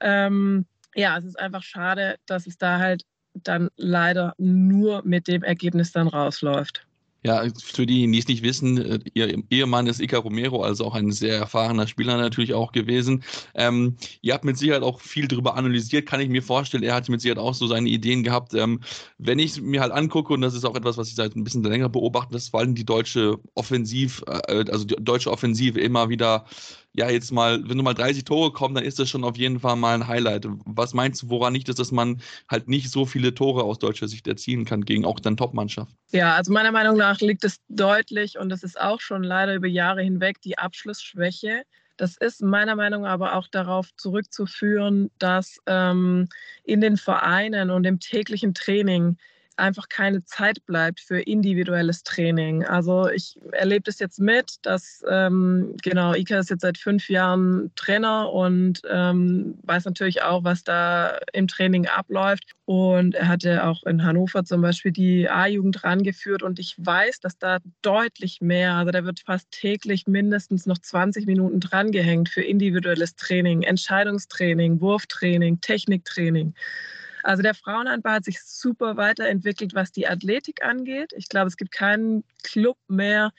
Ähm, ja, es ist einfach schade, dass es da halt dann leider nur mit dem Ergebnis dann rausläuft. Ja, für diejenigen, die es nicht wissen, äh, ihr Ehemann ist Ica Romero, also auch ein sehr erfahrener Spieler natürlich auch gewesen. Ähm, ihr habt mit Sicherheit auch viel darüber analysiert, kann ich mir vorstellen. Er hat mit Sicherheit auch so seine Ideen gehabt. Ähm, wenn ich mir halt angucke, und das ist auch etwas, was ich seit ein bisschen länger beobachte, dass vor allem die deutsche Offensiv, äh, also die deutsche Offensive immer wieder ja, jetzt mal, wenn du mal 30 Tore kommen, dann ist das schon auf jeden Fall mal ein Highlight. Was meinst du, woran nicht ist, dass man halt nicht so viele Tore aus deutscher Sicht erzielen kann gegen auch dann Top-Mannschaft? Ja, also meiner Meinung nach liegt es deutlich und das ist auch schon leider über Jahre hinweg die Abschlussschwäche. Das ist meiner Meinung nach aber auch darauf zurückzuführen, dass ähm, in den Vereinen und im täglichen Training einfach keine Zeit bleibt für individuelles Training. Also ich erlebe das jetzt mit, dass ähm, genau, Ika ist jetzt seit fünf Jahren Trainer und ähm, weiß natürlich auch, was da im Training abläuft. Und er hatte auch in Hannover zum Beispiel die A-Jugend rangeführt und ich weiß, dass da deutlich mehr, also da wird fast täglich mindestens noch 20 Minuten drangehängt für individuelles Training, Entscheidungstraining, Wurftraining, Techniktraining. Also der Frauenhandball hat sich super weiterentwickelt, was die Athletik angeht. Ich glaube, es gibt keinen Club mehr,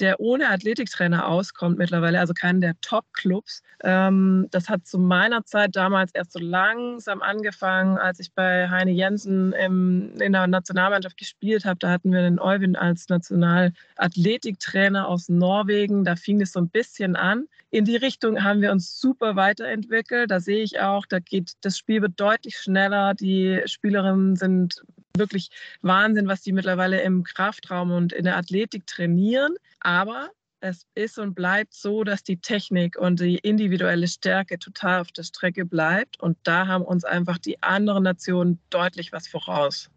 der ohne Athletiktrainer auskommt mittlerweile, also keinen der Top-Clubs. Ähm, das hat zu meiner Zeit damals erst so langsam angefangen, als ich bei Heine Jensen im, in der Nationalmannschaft gespielt habe. Da hatten wir den Euwin als Nationalathletiktrainer aus Norwegen. Da fing es so ein bisschen an. In die Richtung haben wir uns super weiterentwickelt. Da sehe ich auch, da geht das Spiel wird deutlich schneller. Die Spielerinnen sind wirklich Wahnsinn, was die mittlerweile im Kraftraum und in der Athletik trainieren. Aber es ist und bleibt so, dass die Technik und die individuelle Stärke total auf der Strecke bleibt. Und da haben uns einfach die anderen Nationen deutlich was voraus.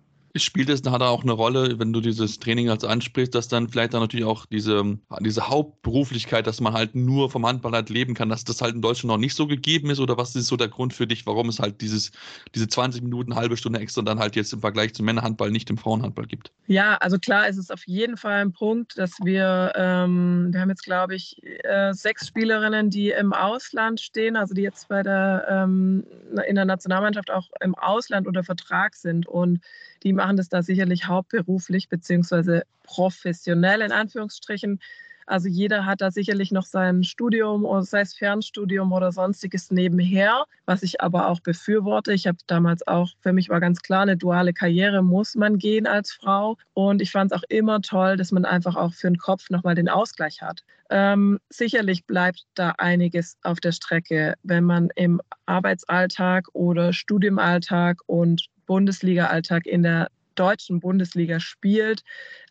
Spielt es da auch eine Rolle, wenn du dieses Training als ansprichst, dass dann vielleicht dann natürlich auch diese, diese Hauptberuflichkeit, dass man halt nur vom Handball halt leben kann, dass das halt in Deutschland noch nicht so gegeben ist? Oder was ist so der Grund für dich, warum es halt dieses, diese 20 Minuten, halbe Stunde extra dann halt jetzt im Vergleich zum Männerhandball nicht im Frauenhandball gibt? Ja, also klar ist es auf jeden Fall ein Punkt, dass wir, ähm, wir haben jetzt glaube ich äh, sechs Spielerinnen, die im Ausland stehen, also die jetzt bei der, ähm, in der Nationalmannschaft auch im Ausland unter Vertrag sind und die machen das da sicherlich hauptberuflich beziehungsweise professionell in Anführungsstrichen. Also jeder hat da sicherlich noch sein Studium, sei es Fernstudium oder sonstiges nebenher, was ich aber auch befürworte. Ich habe damals auch, für mich war ganz klar, eine duale Karriere muss man gehen als Frau. Und ich fand es auch immer toll, dass man einfach auch für den Kopf nochmal den Ausgleich hat. Ähm, sicherlich bleibt da einiges auf der Strecke, wenn man im Arbeitsalltag oder Studiumalltag und Bundesliga-Alltag in der deutschen Bundesliga spielt.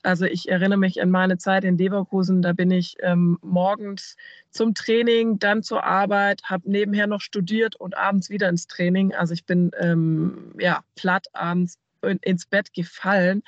Also ich erinnere mich an meine Zeit in Leverkusen, da bin ich ähm, morgens zum Training, dann zur Arbeit, habe nebenher noch studiert und abends wieder ins Training. Also ich bin ähm, ja platt abends ins Bett gefallen.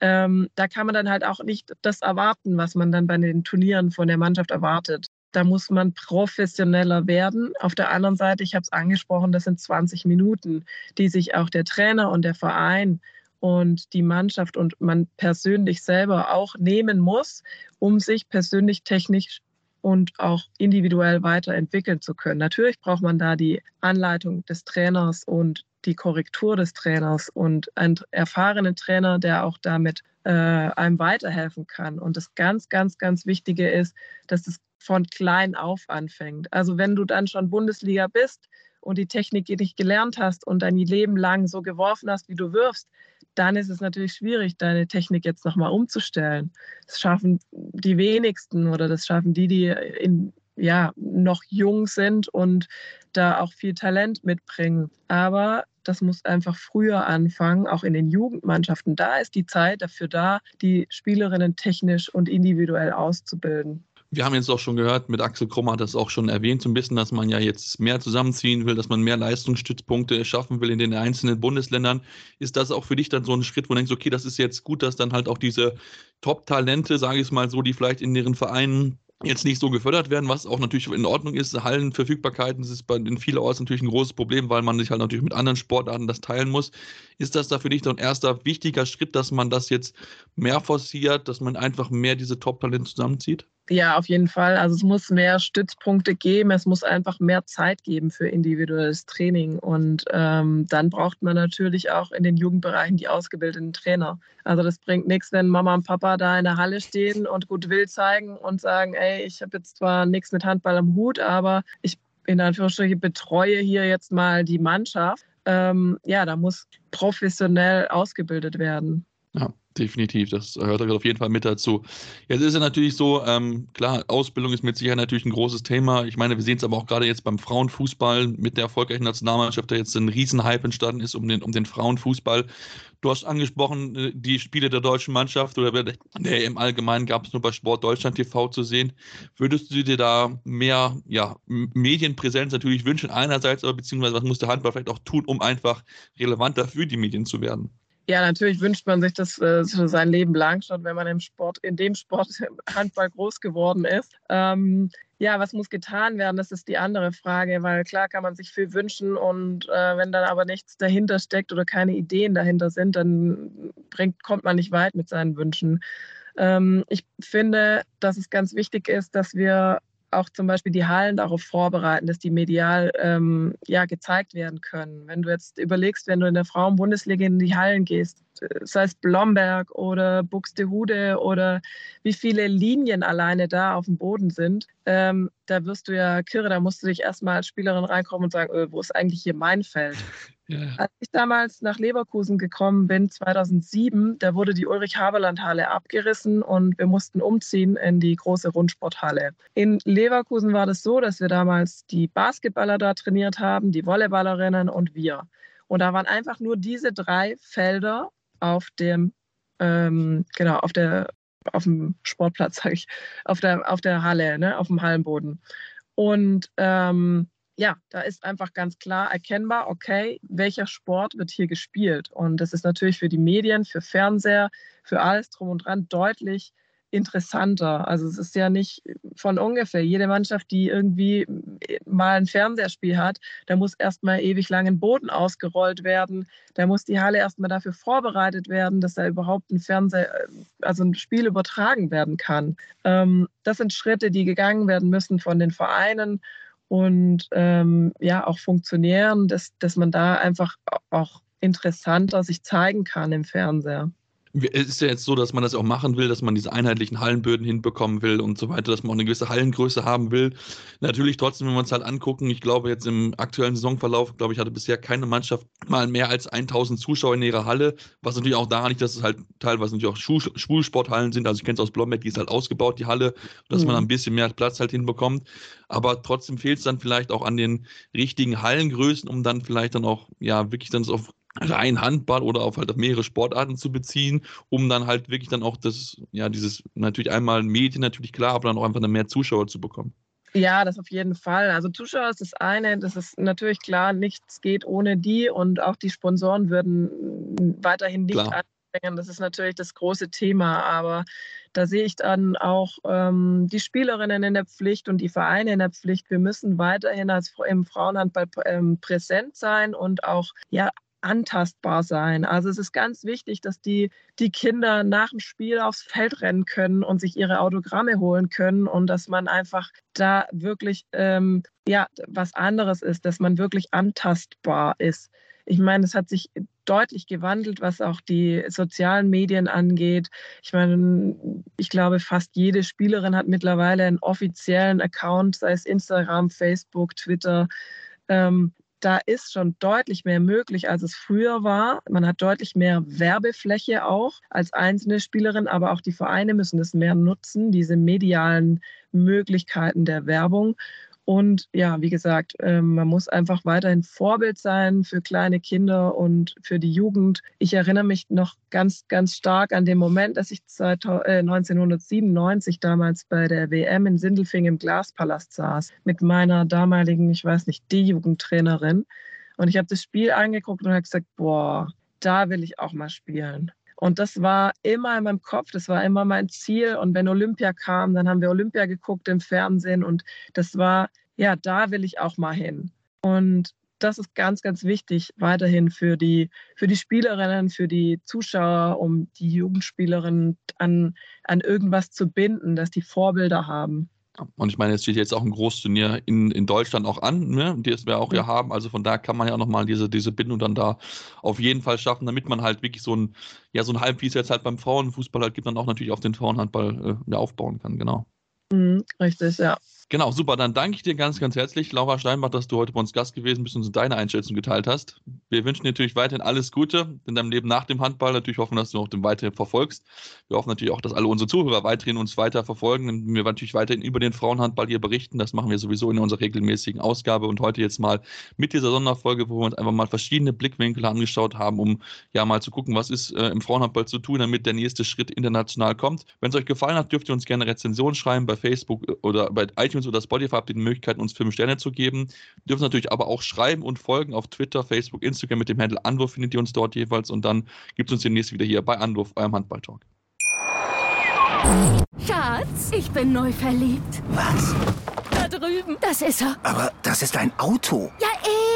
Ähm, da kann man dann halt auch nicht das erwarten, was man dann bei den Turnieren von der Mannschaft erwartet. Da muss man professioneller werden. Auf der anderen Seite, ich habe es angesprochen, das sind 20 Minuten, die sich auch der Trainer und der Verein und die Mannschaft und man persönlich selber auch nehmen muss, um sich persönlich technisch und auch individuell weiterentwickeln zu können. Natürlich braucht man da die Anleitung des Trainers und die Korrektur des Trainers und einen erfahrenen Trainer, der auch damit äh, einem weiterhelfen kann. Und das ganz, ganz, ganz Wichtige ist, dass es von klein auf anfängt. Also wenn du dann schon Bundesliga bist und die Technik nicht gelernt hast und dein Leben lang so geworfen hast, wie du wirfst, dann ist es natürlich schwierig, deine Technik jetzt nochmal umzustellen. Das schaffen die wenigsten oder das schaffen die, die in, ja, noch jung sind und da auch viel Talent mitbringen. Aber das muss einfach früher anfangen, auch in den Jugendmannschaften. Da ist die Zeit dafür da, die Spielerinnen technisch und individuell auszubilden. Wir haben jetzt auch schon gehört, mit Axel Krumm hat das auch schon erwähnt, so ein bisschen, dass man ja jetzt mehr zusammenziehen will, dass man mehr Leistungsstützpunkte schaffen will in den einzelnen Bundesländern. Ist das auch für dich dann so ein Schritt, wo du denkst, okay, das ist jetzt gut, dass dann halt auch diese Top-Talente, sage ich es mal so, die vielleicht in ihren Vereinen jetzt nicht so gefördert werden, was auch natürlich in Ordnung ist. Hallenverfügbarkeiten ist bei den vielen Orts natürlich ein großes Problem, weil man sich halt natürlich mit anderen Sportarten das teilen muss. Ist das da für dich so ein erster wichtiger Schritt, dass man das jetzt mehr forciert, dass man einfach mehr diese Top-Talente zusammenzieht? Ja, auf jeden Fall. Also es muss mehr Stützpunkte geben, es muss einfach mehr Zeit geben für individuelles Training. Und ähm, dann braucht man natürlich auch in den Jugendbereichen die ausgebildeten Trainer. Also das bringt nichts, wenn Mama und Papa da in der Halle stehen und gut will zeigen und sagen, ey, ich habe jetzt zwar nichts mit Handball am Hut, aber ich in Anführungsstrichen betreue hier jetzt mal die Mannschaft. Ähm, ja, da muss professionell ausgebildet werden. Ja definitiv. Das gehört auf jeden Fall mit dazu. Jetzt ist es natürlich so, ähm, klar, Ausbildung ist mit Sicherheit natürlich ein großes Thema. Ich meine, wir sehen es aber auch gerade jetzt beim Frauenfußball mit der erfolgreichen Nationalmannschaft, da jetzt ein Riesenhype entstanden ist um den, um den Frauenfußball. Du hast angesprochen, äh, die Spiele der deutschen Mannschaft oder der im Allgemeinen gab es nur bei Sport Deutschland TV zu sehen. Würdest du dir da mehr ja, Medienpräsenz natürlich wünschen, einerseits, aber beziehungsweise was muss der Handball vielleicht auch tun, um einfach relevanter für die Medien zu werden? Ja, natürlich wünscht man sich das äh, sein Leben lang schon, wenn man im Sport, in dem Sport [LAUGHS] Handball groß geworden ist. Ähm, ja, was muss getan werden? Das ist die andere Frage, weil klar kann man sich viel wünschen und äh, wenn dann aber nichts dahinter steckt oder keine Ideen dahinter sind, dann bringt, kommt man nicht weit mit seinen Wünschen. Ähm, ich finde, dass es ganz wichtig ist, dass wir auch zum Beispiel die Hallen darauf vorbereiten, dass die medial ähm, ja, gezeigt werden können. Wenn du jetzt überlegst, wenn du in der Frauen-Bundesliga in die Hallen gehst, sei es Blomberg oder Buxtehude oder wie viele Linien alleine da auf dem Boden sind, ähm, da wirst du ja kirre, da musst du dich erstmal als Spielerin reinkommen und sagen, öh, wo ist eigentlich hier mein Feld? [LAUGHS] Ja. Als ich damals nach Leverkusen gekommen bin, 2007, da wurde die Ulrich-Haberland-Halle abgerissen und wir mussten umziehen in die große Rundsporthalle. In Leverkusen war das so, dass wir damals die Basketballer da trainiert haben, die Volleyballerinnen und wir. Und da waren einfach nur diese drei Felder auf dem, ähm, genau, auf der, auf dem Sportplatz, sage ich, auf der, auf der Halle, ne, auf dem Hallenboden. Und ähm, ja, da ist einfach ganz klar erkennbar, okay, welcher Sport wird hier gespielt. Und das ist natürlich für die Medien, für Fernseher, für alles drum und dran deutlich interessanter. Also es ist ja nicht von ungefähr. Jede Mannschaft, die irgendwie mal ein Fernsehspiel hat, da muss erstmal ewig lang ein Boden ausgerollt werden. Da muss die Halle erstmal dafür vorbereitet werden, dass da überhaupt ein Fernseher, also ein Spiel übertragen werden kann. Ähm, das sind Schritte, die gegangen werden müssen von den Vereinen und ähm, ja auch Funktionären, dass, dass man da einfach auch interessanter sich zeigen kann im Fernseher es ist ja jetzt so, dass man das auch machen will, dass man diese einheitlichen Hallenböden hinbekommen will und so weiter, dass man auch eine gewisse Hallengröße haben will. Natürlich trotzdem, wenn wir uns halt angucken, ich glaube jetzt im aktuellen Saisonverlauf, glaube ich, hatte bisher keine Mannschaft mal mehr als 1000 Zuschauer in ihrer Halle, was natürlich auch daran liegt, dass es halt teilweise natürlich auch Schulsporthallen sind. Also ich kenne es aus Blomberg, die ist halt ausgebaut, die Halle, dass mhm. man ein bisschen mehr Platz halt hinbekommt. Aber trotzdem fehlt es dann vielleicht auch an den richtigen Hallengrößen, um dann vielleicht dann auch, ja, wirklich dann auf rein Handball oder auf halt auf mehrere Sportarten zu beziehen, um dann halt wirklich dann auch das, ja, dieses, natürlich einmal Medien natürlich klar, aber dann auch einfach mehr Zuschauer zu bekommen. Ja, das auf jeden Fall. Also Zuschauer ist das eine, das ist natürlich klar, nichts geht ohne die und auch die Sponsoren würden weiterhin nicht klar. anbringen. Das ist natürlich das große Thema, aber da sehe ich dann auch ähm, die Spielerinnen in der Pflicht und die Vereine in der Pflicht. Wir müssen weiterhin als im Frauenhandball ähm, präsent sein und auch ja antastbar sein. Also es ist ganz wichtig, dass die, die Kinder nach dem Spiel aufs Feld rennen können und sich ihre Autogramme holen können und dass man einfach da wirklich ähm, ja was anderes ist, dass man wirklich antastbar ist. Ich meine, es hat sich deutlich gewandelt, was auch die sozialen Medien angeht. Ich meine, ich glaube, fast jede Spielerin hat mittlerweile einen offiziellen Account, sei es Instagram, Facebook, Twitter. Ähm, da ist schon deutlich mehr möglich, als es früher war. Man hat deutlich mehr Werbefläche auch als einzelne Spielerin, aber auch die Vereine müssen das mehr nutzen, diese medialen Möglichkeiten der Werbung. Und ja, wie gesagt, ähm, man muss einfach weiterhin Vorbild sein für kleine Kinder und für die Jugend. Ich erinnere mich noch ganz, ganz stark an den Moment, dass ich 1997 äh, damals bei der WM in Sindelfing im Glaspalast saß mit meiner damaligen, ich weiß nicht, D-Jugendtrainerin. Und ich habe das Spiel angeguckt und habe gesagt, boah, da will ich auch mal spielen. Und das war immer in meinem Kopf, das war immer mein Ziel. Und wenn Olympia kam, dann haben wir Olympia geguckt im Fernsehen und das war, ja, da will ich auch mal hin. Und das ist ganz, ganz wichtig weiterhin für die, für die Spielerinnen, für die Zuschauer, um die Jugendspielerinnen an, an irgendwas zu binden, dass die Vorbilder haben. Und ich meine, es steht jetzt auch ein Großturnier in, in Deutschland auch an, ne? das wir auch ja haben. Also von da kann man ja auch nochmal diese, diese Bindung dann da auf jeden Fall schaffen, damit man halt wirklich so ein, ja, so ein Halb, wie es jetzt halt beim Frauenfußball halt gibt, dann auch natürlich auf den Frauenhandball äh, aufbauen kann, genau. Mhm, richtig, ja. Genau, super. Dann danke ich dir ganz, ganz herzlich, Laura Steinbach, dass du heute bei uns Gast gewesen bist und uns deine Einschätzung geteilt hast. Wir wünschen dir natürlich weiterhin alles Gute in deinem Leben nach dem Handball. Natürlich hoffen, dass du auch den weiterhin verfolgst. Wir hoffen natürlich auch, dass alle unsere Zuhörer weiterhin uns weiter verfolgen und wir natürlich weiterhin über den Frauenhandball hier berichten. Das machen wir sowieso in unserer regelmäßigen Ausgabe und heute jetzt mal mit dieser Sonderfolge, wo wir uns einfach mal verschiedene Blickwinkel angeschaut haben, um ja mal zu gucken, was ist äh, im Frauenhandball zu tun, damit der nächste Schritt international kommt. Wenn es euch gefallen hat, dürft ihr uns gerne Rezensionen schreiben bei Facebook oder bei iTunes oder Spotify. Habt ihr die Möglichkeit, uns fünf Sterne zu geben. Ihr dürft natürlich aber auch schreiben und folgen auf Twitter, Facebook, Instagram mit dem Handle Anwurf findet ihr uns dort jeweils und dann gibt es uns demnächst wieder hier bei Anwurf, eurem Handball-Talk. Schatz, ich bin neu verliebt. Was? Da drüben. Das ist er. Aber das ist ein Auto. Ja,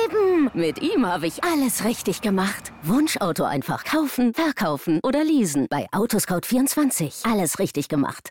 eben. Mit ihm habe ich alles richtig gemacht. Wunschauto einfach kaufen, verkaufen oder leasen. Bei Autoscout24. Alles richtig gemacht.